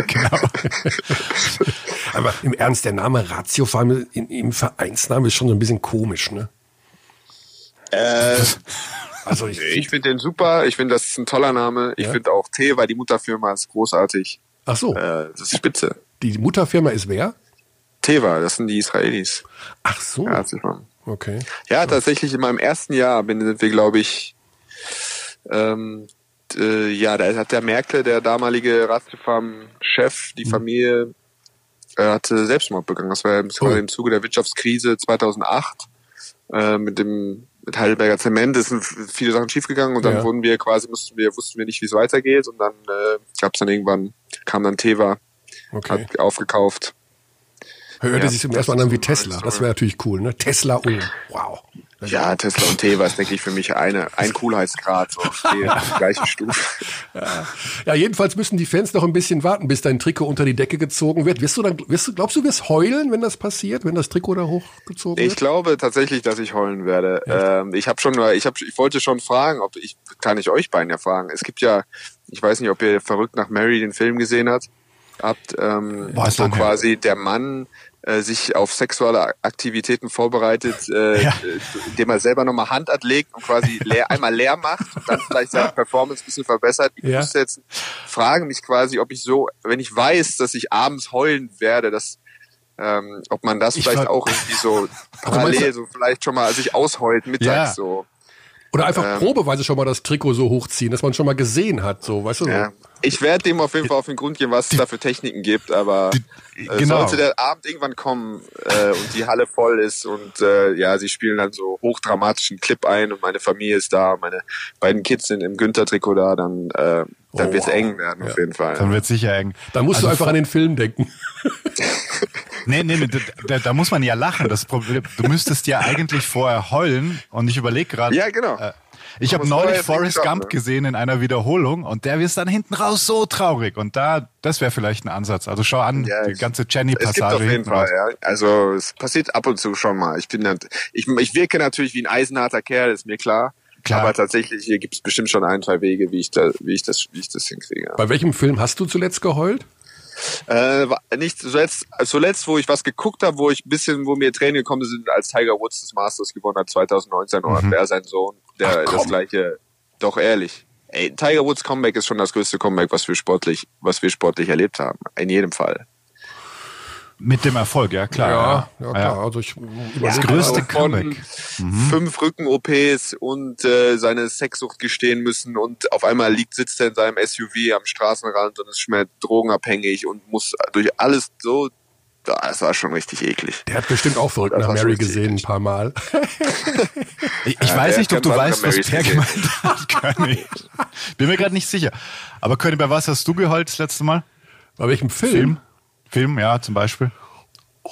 genau. aber im Ernst, der Name Ratiofarm im Vereinsnamen ist schon so ein bisschen komisch, ne? Äh, also ich, ich finde den super. Ich finde, das ist ein toller Name. Ich ja? finde auch T, weil die Mutterfirma ist großartig. Ach so. Äh, das ist spitze. Die Mutterfirma ist wer? Teva, das sind die Israelis. Ach so. Ja, okay. Ja, tatsächlich in meinem ersten Jahr sind wir, glaube ich, ähm, äh, ja, da hat der Merkel, der damalige Ratiofarm-Chef, die mhm. Familie, äh, hatte Selbstmord begangen. Das war im, oh. im Zuge der Wirtschaftskrise 2008 äh, mit dem mit Heidelberger Zement es sind viele Sachen schiefgegangen und dann ja. wurden wir quasi, mussten wir, wussten wir nicht, wie es weitergeht und dann äh, gab es dann irgendwann, kam dann Teva, okay. hat aufgekauft. Hörte ja, sich zum ersten Mal an wie Tesla. Das wäre natürlich cool, ne? Tesla Ulm. Wow. Ja, Tesla und Teva ist, denke ich, für mich eine, ein Coolheitsgrad, so auf die gleiche Stufe. Ja. ja, jedenfalls müssen die Fans noch ein bisschen warten, bis dein Trikot unter die Decke gezogen wird. Wirst du dann, wirst du, glaubst du, wirst heulen, wenn das passiert, wenn das Trikot da hochgezogen wird? Ich glaube tatsächlich, dass ich heulen werde. Ähm, ich habe schon, ich habe, ich wollte schon fragen, ob ich, kann ich euch beiden ja fragen. Es gibt ja, ich weiß nicht, ob ihr verrückt nach Mary den Film gesehen habt, habt, ähm, Boah, wo quasi der Mann äh, sich auf sexuelle Aktivitäten vorbereitet, äh, ja. indem er selber nochmal Hand anlegt und quasi leer, einmal leer macht und dann vielleicht seine Performance ein bisschen verbessert. Ich ja. muss jetzt fragen mich quasi, ob ich so, wenn ich weiß, dass ich abends heulen werde, dass ähm, ob man das ich vielleicht auch irgendwie so parallel so vielleicht schon mal sich ausheult mittags ja. so. Oder einfach ähm, probeweise schon mal das Trikot so hochziehen, dass man schon mal gesehen hat, so, weißt du? Ja. So. Ich werde dem auf jeden Fall auf den Grund gehen, was es da für Techniken gibt, aber die, äh, genau. sollte der Abend irgendwann kommen äh, und die Halle voll ist und äh, ja, sie spielen dann so hochdramatischen Clip ein und meine Familie ist da, meine beiden Kids sind im Günther-Trikot da, dann äh, dann oh, wird es eng werden, ja. auf jeden Fall. Dann wird sicher eng. Dann musst also du einfach an den Film denken. nee, nee, nee da, da, muss man ja lachen. Das Problem, du müsstest ja eigentlich vorher heulen und ich überlege gerade. Ja, genau. Äh, ich habe neulich Forrest Gump ne? gesehen in einer Wiederholung und der wird dann hinten raus so traurig und da, das wäre vielleicht ein Ansatz. Also schau an, ja, die ganze Jenny-Passage. Es gibt auf jeden Fall, ja. Also es passiert ab und zu schon mal. Ich bin, ich, ich wirke natürlich wie ein eisenharter Kerl, ist mir klar. Klar. Aber tatsächlich, hier gibt es bestimmt schon ein, zwei Wege, wie ich, da, wie ich, das, wie ich das hinkriege. Bei welchem Film hast du zuletzt geheult? Äh, nicht zuletzt, zuletzt, wo ich was geguckt habe, wo ich ein bisschen, wo mir Tränen gekommen sind, als Tiger Woods das Masters gewonnen hat 2019 mhm. oder wer sein Sohn, der Ach, das gleiche, doch ehrlich. Ey, Tiger Woods Comeback ist schon das größte Comeback, was wir sportlich, was wir sportlich erlebt haben. In jedem Fall. Mit dem Erfolg, ja klar. Ja, ja, klar. Also ich das größte Comeback. Mhm. Fünf Rücken-OPs und äh, seine Sexsucht gestehen müssen und auf einmal liegt, sitzt er in seinem SUV am Straßenrand und ist schon mehr drogenabhängig und muss durch alles so das war schon richtig eklig. Der hat bestimmt auch verrückt nach Mary gesehen, eklig. ein paar Mal. ich, ich ja, weiß nicht, ob du weißt, was Per gemeint hat, König. Bin mir gerade nicht sicher. Aber König, bei was hast du geheult das letzte Mal? Bei welchem Film? Film, Film ja, zum Beispiel. Oh,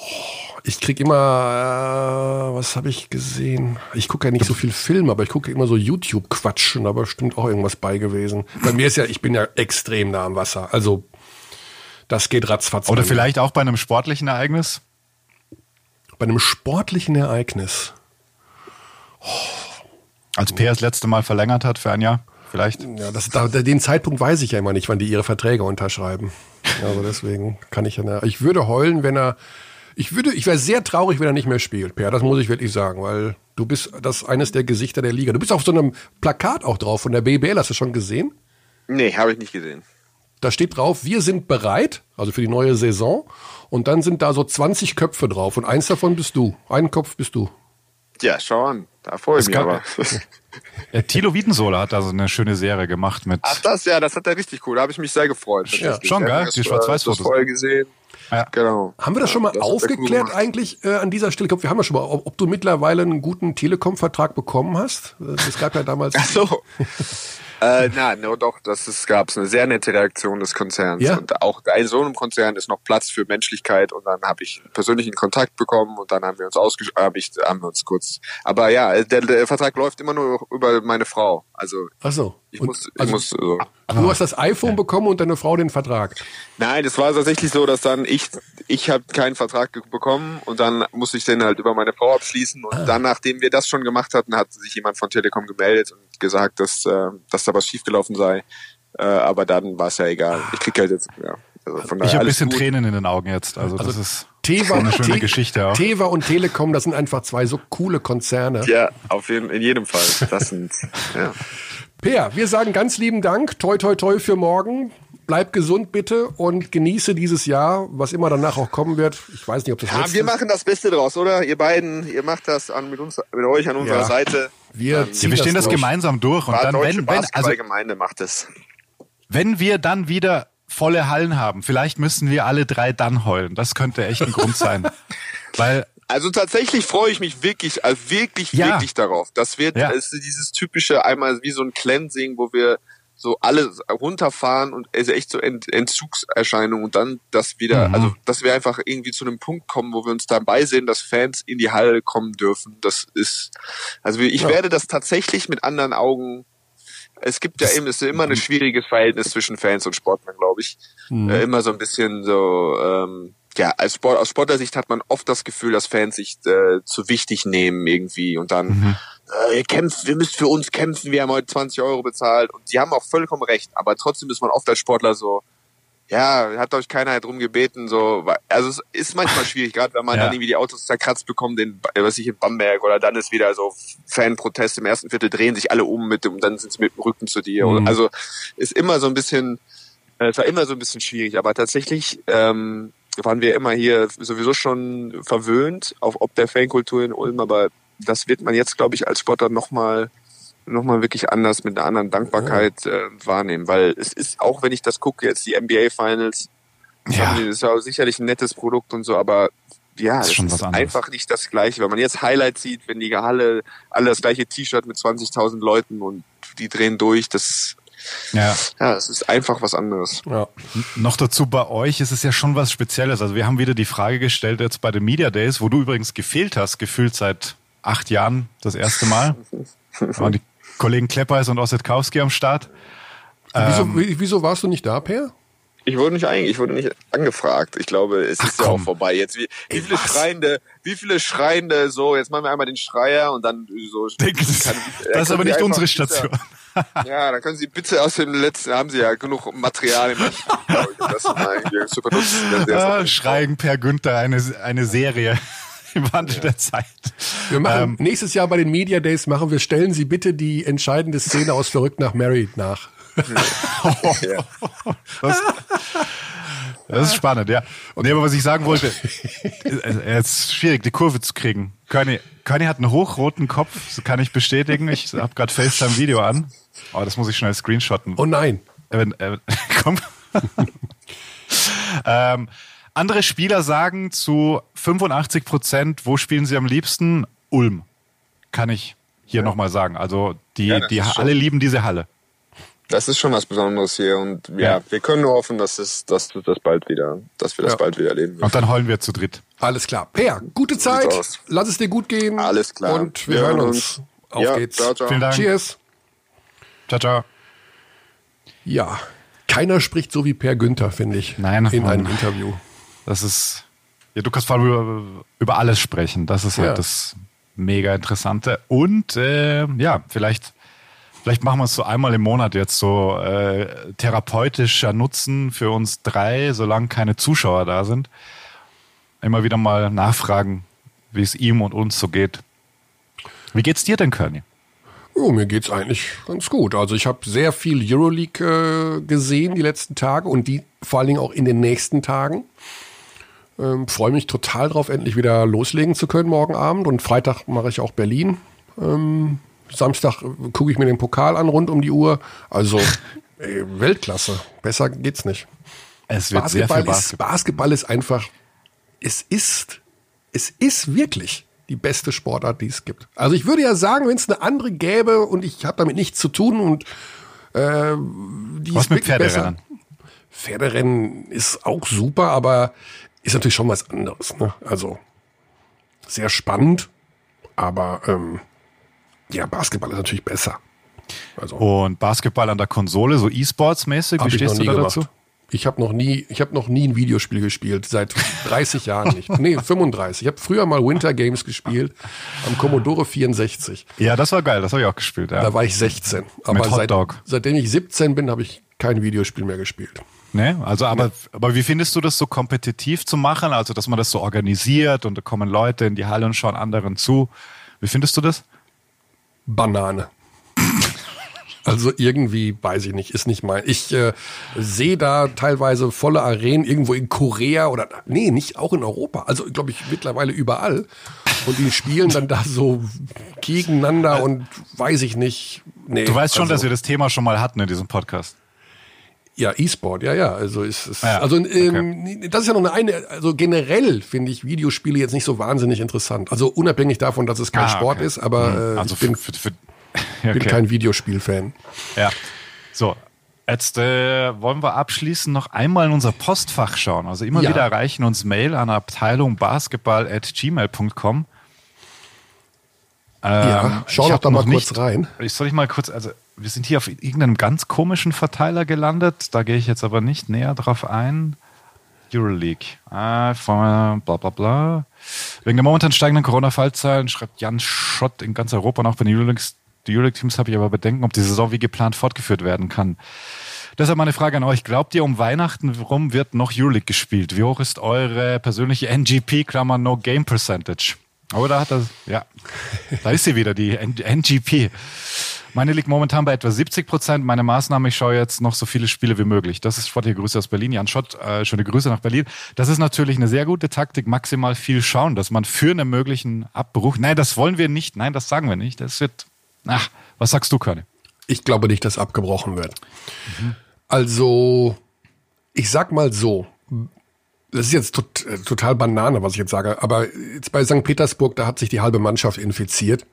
ich krieg immer, äh, was habe ich gesehen? Ich gucke ja nicht so viel Film, aber ich gucke immer so YouTube-Quatsch und da bestimmt auch irgendwas bei gewesen. Bei mir ist ja, ich bin ja extrem nah am Wasser. Also das geht ratzfatz. Oder vielleicht auch bei einem sportlichen Ereignis? Bei einem sportlichen Ereignis. Oh. Als Per das letzte Mal verlängert hat für ein Jahr, vielleicht? Ja, das, da, den Zeitpunkt weiß ich ja immer nicht, wann die ihre Verträge unterschreiben. Also deswegen kann ich ja. Ich würde heulen, wenn er. Ich würde, ich wäre sehr traurig, wenn er nicht mehr spielt, Per. Das muss ich wirklich sagen, weil du bist das eines der Gesichter der Liga. Du bist auf so einem Plakat auch drauf von der BBL. Hast du schon gesehen? Nee, habe ich nicht gesehen. Da steht drauf, wir sind bereit, also für die neue Saison. Und dann sind da so 20 Köpfe drauf und eins davon bist du. Ein Kopf bist du. Ja, schau an. Da freue ich mich aber. Ja, Thilo Wiedensohler hat da so eine schöne Serie gemacht mit. Ach, das, ja, das hat er richtig cool. Da habe ich mich sehr gefreut. Ja, schon, geil. Die Schwarz-Weiß-Fotos. Vorher gesehen. Ja. Genau. Haben wir das schon mal das aufgeklärt cool eigentlich äh, an dieser Stelle? Ich glaube, wir haben ja schon mal, ob, ob du mittlerweile einen guten Telekom-Vertrag bekommen hast. Es gab ja damals. Ach so. Äh, nein, no, doch, das ist, gab's eine sehr nette Reaktion des Konzerns. Ja? Und auch in so einem Konzern ist noch Platz für Menschlichkeit und dann habe ich persönlichen Kontakt bekommen und dann haben wir uns ausgesch hab ich, haben wir uns kurz. Aber ja, der, der Vertrag läuft immer nur über meine Frau. Also Ach so. Ich und, muss, ich also, muss so. Du hast das iPhone ja. bekommen und deine Frau den Vertrag. Nein, es war tatsächlich so, dass dann ich ich habe keinen Vertrag bekommen und dann musste ich den halt über meine Frau abschließen und ah. dann, nachdem wir das schon gemacht hatten, hat sich jemand von Telekom gemeldet und gesagt, dass, äh, dass da was schiefgelaufen sei. Äh, aber dann war es ja egal. Ich krieg halt jetzt, ja. Also von ich habe ein bisschen gut. Tränen in den Augen jetzt. Also, also das ist Teva, eine schöne Te Geschichte auch. Teva und Telekom, das sind einfach zwei so coole Konzerne. Ja, auf jeden, in jedem Fall. Das sind, ja. Per, wir sagen ganz lieben Dank. Toi, toi, toi für morgen. Bleib gesund bitte und genieße dieses Jahr, was immer danach auch kommen wird. Ich weiß nicht, ob das Ja, wir machen das Beste draus, oder? Ihr beiden, ihr macht das an, mit uns, mit euch an unserer ja. Seite. Wir, ähm, wir stehen das, das gemeinsam durch und dann, wenn, wenn, also, Gemeinde macht es. Wenn wir dann wieder volle Hallen haben, vielleicht müssen wir alle drei dann heulen. Das könnte echt ein Grund sein. Weil also tatsächlich freue ich mich wirklich, also wirklich, ja. wirklich darauf. Das wird ja. ist dieses typische einmal wie so ein Cleansing, wo wir so alle runterfahren und es ist echt so Ent Entzugserscheinung und dann das wieder, mhm. also dass wir einfach irgendwie zu einem Punkt kommen, wo wir uns dabei sehen, dass Fans in die Halle kommen dürfen. Das ist, also ich ja. werde das tatsächlich mit anderen Augen. Es gibt ja eben, es ist immer ein schwieriges Verhältnis zwischen Fans und Sportlern, glaube ich. Mhm. Äh, immer so ein bisschen so. Ähm, ja, als Sport, aus Sportlersicht hat man oft das Gefühl, dass Fans sich äh, zu wichtig nehmen irgendwie und dann mhm äh, ihr kämpft, wir müsst für uns kämpfen, wir haben heute 20 Euro bezahlt und die haben auch vollkommen recht, aber trotzdem ist man oft als Sportler so, ja, hat euch keiner drum gebeten, so, also es ist manchmal schwierig, gerade wenn man ja. dann irgendwie die Autos zerkratzt bekommt, in, was ich in Bamberg oder dann ist wieder so Fanprotest im ersten Viertel drehen sich alle um mit dem, und dann sind sie mit dem Rücken zu dir. Mhm. Also ist immer so ein bisschen, äh, es war immer so ein bisschen schwierig, aber tatsächlich ähm, waren wir immer hier sowieso schon verwöhnt auf ob der Fankultur in Ulm, aber das wird man jetzt, glaube ich, als Sportler nochmal noch mal wirklich anders mit einer anderen Dankbarkeit äh, wahrnehmen, weil es ist, auch wenn ich das gucke, jetzt die NBA Finals, ja. das ist ja sicherlich ein nettes Produkt und so, aber ja, das ist, es ist einfach nicht das Gleiche. Wenn man jetzt Highlights sieht, wenn die Halle alle das gleiche T-Shirt mit 20.000 Leuten und die drehen durch, das ja. ja, es ist einfach was anderes. Ja. Noch dazu bei euch ist es ja schon was Spezielles. Also wir haben wieder die Frage gestellt jetzt bei den Media Days, wo du übrigens gefehlt hast, gefühlt seit acht Jahren das erste Mal. Da waren die Kollegen Kleppeis und Ossetkowski am Start. Wieso, ähm, wieso warst du nicht da, Per? Ich wurde nicht eigentlich, ich wurde nicht angefragt. Ich glaube, es Ach, ist ja auch vorbei. Jetzt wie, wie viele was? Schreiende, wie viele Schreiende so, jetzt machen wir einmal den Schreier und dann so. Denk, kann, das ist aber nicht unsere Station. Ja, dann können Sie bitte aus dem letzten, haben Sie ja genug Material im Archiv, das mal. Ah, Schreien per Günther, eine, eine Serie. im Wandel ja. der Zeit. Wir machen ähm, nächstes Jahr bei den Media Days machen wir, stellen Sie bitte die entscheidende Szene aus Verrückt nach Married nach. das, Das ist spannend, ja. Okay. Nee, aber was ich sagen wollte, es ist schwierig, die Kurve zu kriegen. Körny, Körny hat einen hochroten Kopf, das kann ich bestätigen. Ich habe gerade FaceTime-Video an. Oh, das muss ich schnell screenshotten. Oh nein. Äh, äh, komm. ähm, andere Spieler sagen zu 85 Prozent, wo spielen sie am liebsten? Ulm. Kann ich hier ja. nochmal sagen. Also die, ja, die alle lieben diese Halle. Das ist schon was Besonderes hier und ja, ja. wir können nur hoffen, dass es, dass das bald wieder, dass wir das ja. bald wieder erleben. Und dann heulen wir zu dritt. Alles klar. Per, gute Zeit. Lass es dir gut gehen. Alles klar. Und wir, wir hören uns. uns. Auf ja, geht's. Ciao, ciao. Vielen Dank. Cheers. Ciao, ciao. Ja, keiner spricht so wie Per Günther, finde ich. Nein, in einem Interview. Das ist, ja, du kannst vor allem über, über alles sprechen. Das ist halt das mega Interessante. Und äh, ja, vielleicht Vielleicht machen wir es so einmal im Monat jetzt so äh, therapeutischer Nutzen für uns drei, solange keine Zuschauer da sind. Immer wieder mal nachfragen, wie es ihm und uns so geht. Wie geht's dir denn, Körny? Oh, mir geht's eigentlich ganz gut. Also ich habe sehr viel Euroleague äh, gesehen die letzten Tage und die vor allen Dingen auch in den nächsten Tagen. Ähm, Freue mich total drauf, endlich wieder loslegen zu können morgen Abend. Und Freitag mache ich auch Berlin. Ähm, Samstag gucke ich mir den Pokal an rund um die Uhr. Also ey, Weltklasse. Besser geht's nicht. Es wird Basketball, sehr viel Basketball. Ist, Basketball ist einfach, es ist, es ist wirklich die beste Sportart, die es gibt. Also ich würde ja sagen, wenn es eine andere gäbe und ich habe damit nichts zu tun und äh, die was ist mit Pferderennen? Besser. Pferderennen ist auch super, aber ist natürlich schon was anderes. Ne? Also sehr spannend, aber ähm, ja, Basketball ist natürlich besser. Also, und Basketball an der Konsole, so E-Sports-mäßig, wie stehst du da gemacht. dazu? Ich habe noch nie, ich habe noch nie ein Videospiel gespielt, seit 30 Jahren nicht. Nee, 35. Ich habe früher mal Winter Games gespielt am Commodore 64. Ja, das war geil, das habe ich auch gespielt. Ja. Da war ich 16. Aber seit, seitdem ich 17 bin, habe ich kein Videospiel mehr gespielt. Nee, also aber, nee. aber wie findest du das so kompetitiv zu machen? Also, dass man das so organisiert und da kommen Leute in die Halle und schauen anderen zu. Wie findest du das? Banane. Also irgendwie, weiß ich nicht, ist nicht mein. Ich äh, sehe da teilweise volle Arenen irgendwo in Korea oder nee, nicht auch in Europa. Also glaube ich mittlerweile überall. Und die spielen dann da so gegeneinander und weiß ich nicht. Nee, du weißt schon, also, dass wir das Thema schon mal hatten in diesem Podcast. Ja, E-Sport, ja, ja. Also ist, ist ja, also ähm, okay. das ist ja noch eine, eine also generell finde ich Videospiele jetzt nicht so wahnsinnig interessant. Also unabhängig davon, dass es kein ah, Sport okay. ist, aber hm. äh, also ich bin, für, für, okay. bin kein Videospiel-Fan. Ja. So, Jetzt äh, wollen wir abschließend noch einmal in unser Postfach schauen. Also immer ja. wieder erreichen uns Mail an Abteilung basketball.gmail.com. Ähm, ja, schau doch da mal kurz nicht, rein. Ich soll ich mal kurz, also wir sind hier auf irgendeinem ganz komischen Verteiler gelandet. Da gehe ich jetzt aber nicht näher drauf ein. Euroleague. Ah, bla bla bla. Wegen der momentan steigenden Corona-Fallzahlen schreibt Jan Schott in ganz Europa noch bei den Euroleague-Teams Euroleague habe ich aber Bedenken, ob die Saison wie geplant fortgeführt werden kann. Deshalb meine Frage an euch. Glaubt ihr, um Weihnachten rum wird noch Euroleague gespielt? Wie hoch ist eure persönliche NGP, Klammer No Game Percentage? Oder hat das, ja, da ist sie wieder, die NGP. Meine liegt momentan bei etwa 70 Prozent. Meine Maßnahme, ich schaue jetzt noch so viele Spiele wie möglich. Das ist sportliche Grüße aus Berlin. Jan Schott, äh, schöne Grüße nach Berlin. Das ist natürlich eine sehr gute Taktik, maximal viel schauen, dass man für einen möglichen Abbruch, nein, das wollen wir nicht, nein, das sagen wir nicht. Das wird, ach, was sagst du, Körne? Ich glaube nicht, dass abgebrochen wird. Mhm. Also, ich sag mal so, das ist jetzt tot, äh, total Banane, was ich jetzt sage, aber jetzt bei St. Petersburg, da hat sich die halbe Mannschaft infiziert.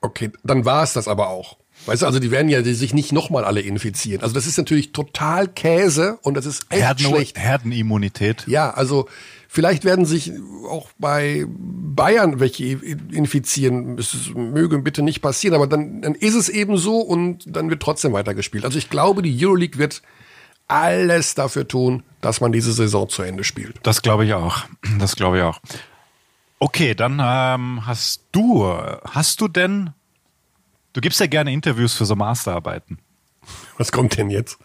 Okay, dann war es das aber auch. Weißt du, also die werden ja sich nicht nochmal alle infizieren. Also das ist natürlich total Käse und das ist echt Herden, schlecht. Herdenimmunität. Ja, also vielleicht werden sich auch bei Bayern welche infizieren. Es möge bitte nicht passieren, aber dann, dann ist es eben so und dann wird trotzdem weitergespielt. Also ich glaube, die Euroleague wird alles dafür tun, dass man diese Saison zu Ende spielt. Das glaube ich auch. Das glaube ich auch. Okay, dann ähm, hast du, hast du denn Du gibst ja gerne Interviews für so Masterarbeiten. Was kommt denn jetzt?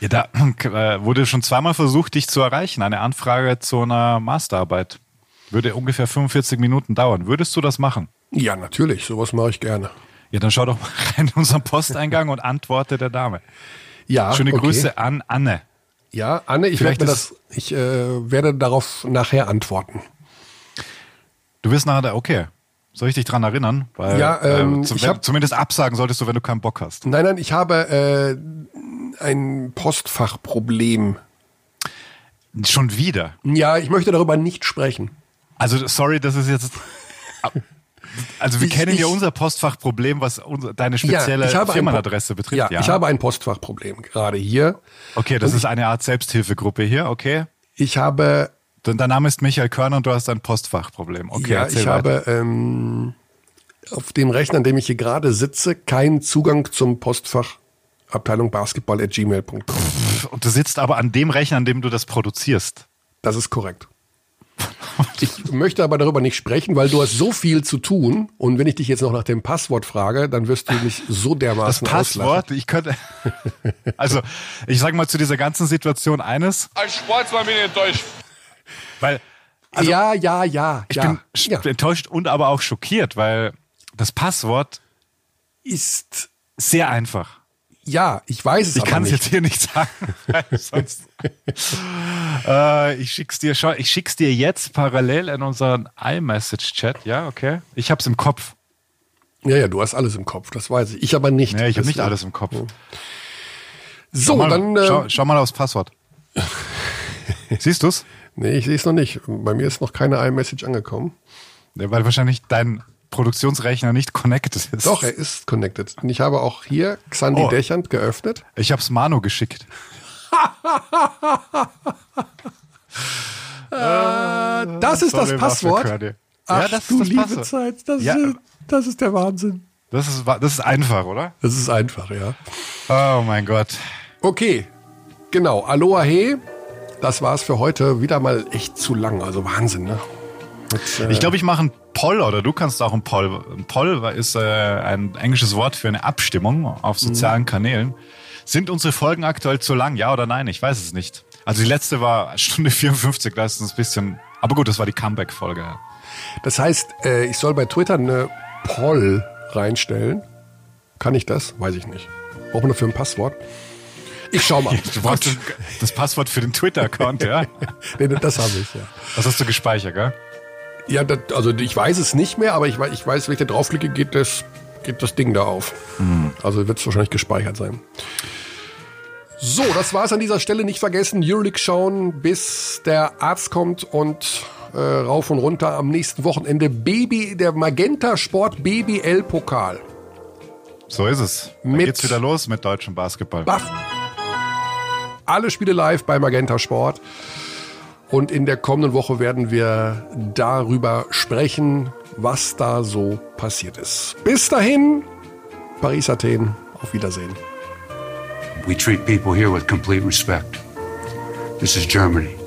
Ja, da äh, wurde schon zweimal versucht, dich zu erreichen. Eine Anfrage zu einer Masterarbeit. Würde ungefähr 45 Minuten dauern. Würdest du das machen? Ja, natürlich. Sowas mache ich gerne. Ja, dann schau doch mal rein in unseren Posteingang und antworte der Dame. Ja. Schöne okay. Grüße an Anne. Ja, Anne, ich werde das, ich äh, werde darauf nachher antworten. Du wirst nachher, okay. Soll ich dich dran erinnern? Weil, ja, ähm, äh, zum, ich hab, zumindest absagen solltest du, wenn du keinen Bock hast. Nein, nein, ich habe äh, ein Postfachproblem. Schon wieder? Ja, ich möchte darüber nicht sprechen. Also, sorry, das ist jetzt. Also wir ich, kennen ja unser Postfachproblem, was unser, deine spezielle ja, Firmenadresse betrifft. Ja, ja, ich habe ein Postfachproblem gerade hier. Okay, das und ist eine Art Selbsthilfegruppe hier, okay. Ich habe Dein Name ist Michael Körner und du hast ein Postfachproblem. Okay, ja, ich weiter. habe ähm, auf dem Rechner, an dem ich hier gerade sitze, keinen Zugang zum Postfach Abteilung Basketball at gmail.com. Und du sitzt aber an dem Rechner, an dem du das produzierst. Das ist korrekt. Ich möchte aber darüber nicht sprechen, weil du hast so viel zu tun. Und wenn ich dich jetzt noch nach dem Passwort frage, dann wirst du mich so dermaßen Das Passwort, auslachen. ich könnte. Also, ich sage mal zu dieser ganzen Situation eines. Als Sportsmann bin ich enttäuscht. Weil, also, ja, ja, ja. Ich ja, bin ja. enttäuscht und aber auch schockiert, weil das Passwort ist sehr einfach. Ja, ich weiß es Ich kann es jetzt hier nicht sagen, sonst. äh, ich schick's dir schon, ich schick's dir jetzt parallel in unseren iMessage-Chat. Ja, okay. Ich hab's im Kopf. Ja, ja, du hast alles im Kopf, das weiß ich. Ich aber nicht. Nee, ich habe nicht alles im Kopf. So, schau mal, dann. Äh, schau, schau, mal aufs Passwort. Siehst du's? Nee, ich sehe es noch nicht. Bei mir ist noch keine iMessage angekommen. Ja, weil wahrscheinlich dein Produktionsrechner nicht connected ist. Doch, er ist connected. Und ich habe auch hier Xandi oh. Dächernd geöffnet. Ich habe es Manu geschickt. äh, das ist das Passwort. Ach, ja, das du ist das liebe Zeit, das, ja. ist, das ist der Wahnsinn. Das ist, das ist einfach, oder? Das ist einfach, ja. Oh mein Gott. Okay, genau. Aloha he das war es für heute. Wieder mal echt zu lang. Also Wahnsinn, ne? Mit, äh ich glaube, ich mache einen Poll oder du kannst auch einen Poll. Ein Poll ist äh, ein englisches Wort für eine Abstimmung auf sozialen mhm. Kanälen. Sind unsere Folgen aktuell zu lang? Ja oder nein? Ich weiß es nicht. Also die letzte war Stunde 54, da ist es ein bisschen. Aber gut, das war die Comeback-Folge. Das heißt, äh, ich soll bei Twitter eine Poll reinstellen. Kann ich das? Weiß ich nicht. Brauchen wir dafür ein Passwort? Ich schau mal. Du brauchst das Passwort für den Twitter-Account, ja? nee, das habe ich, ja. Das hast du gespeichert, gell? Ja, das, also ich weiß es nicht mehr, aber ich, ich weiß, wenn ich da draufklicke, geht das, geht das Ding da auf. Mhm. Also wird es wahrscheinlich gespeichert sein. So, das war es an dieser Stelle. Nicht vergessen, Euroleague schauen, bis der Arzt kommt und äh, rauf und runter am nächsten Wochenende Baby, der Magenta Sport BBL Pokal. So ist es. Dann mit geht's wieder los mit deutschem Basketball. Buff. Alle Spiele live bei Magenta Sport. Und in der kommenden Woche werden wir darüber sprechen, was da so passiert ist. Bis dahin, Paris, Athen. Auf Wiedersehen. We treat people here with complete respect. This is Germany.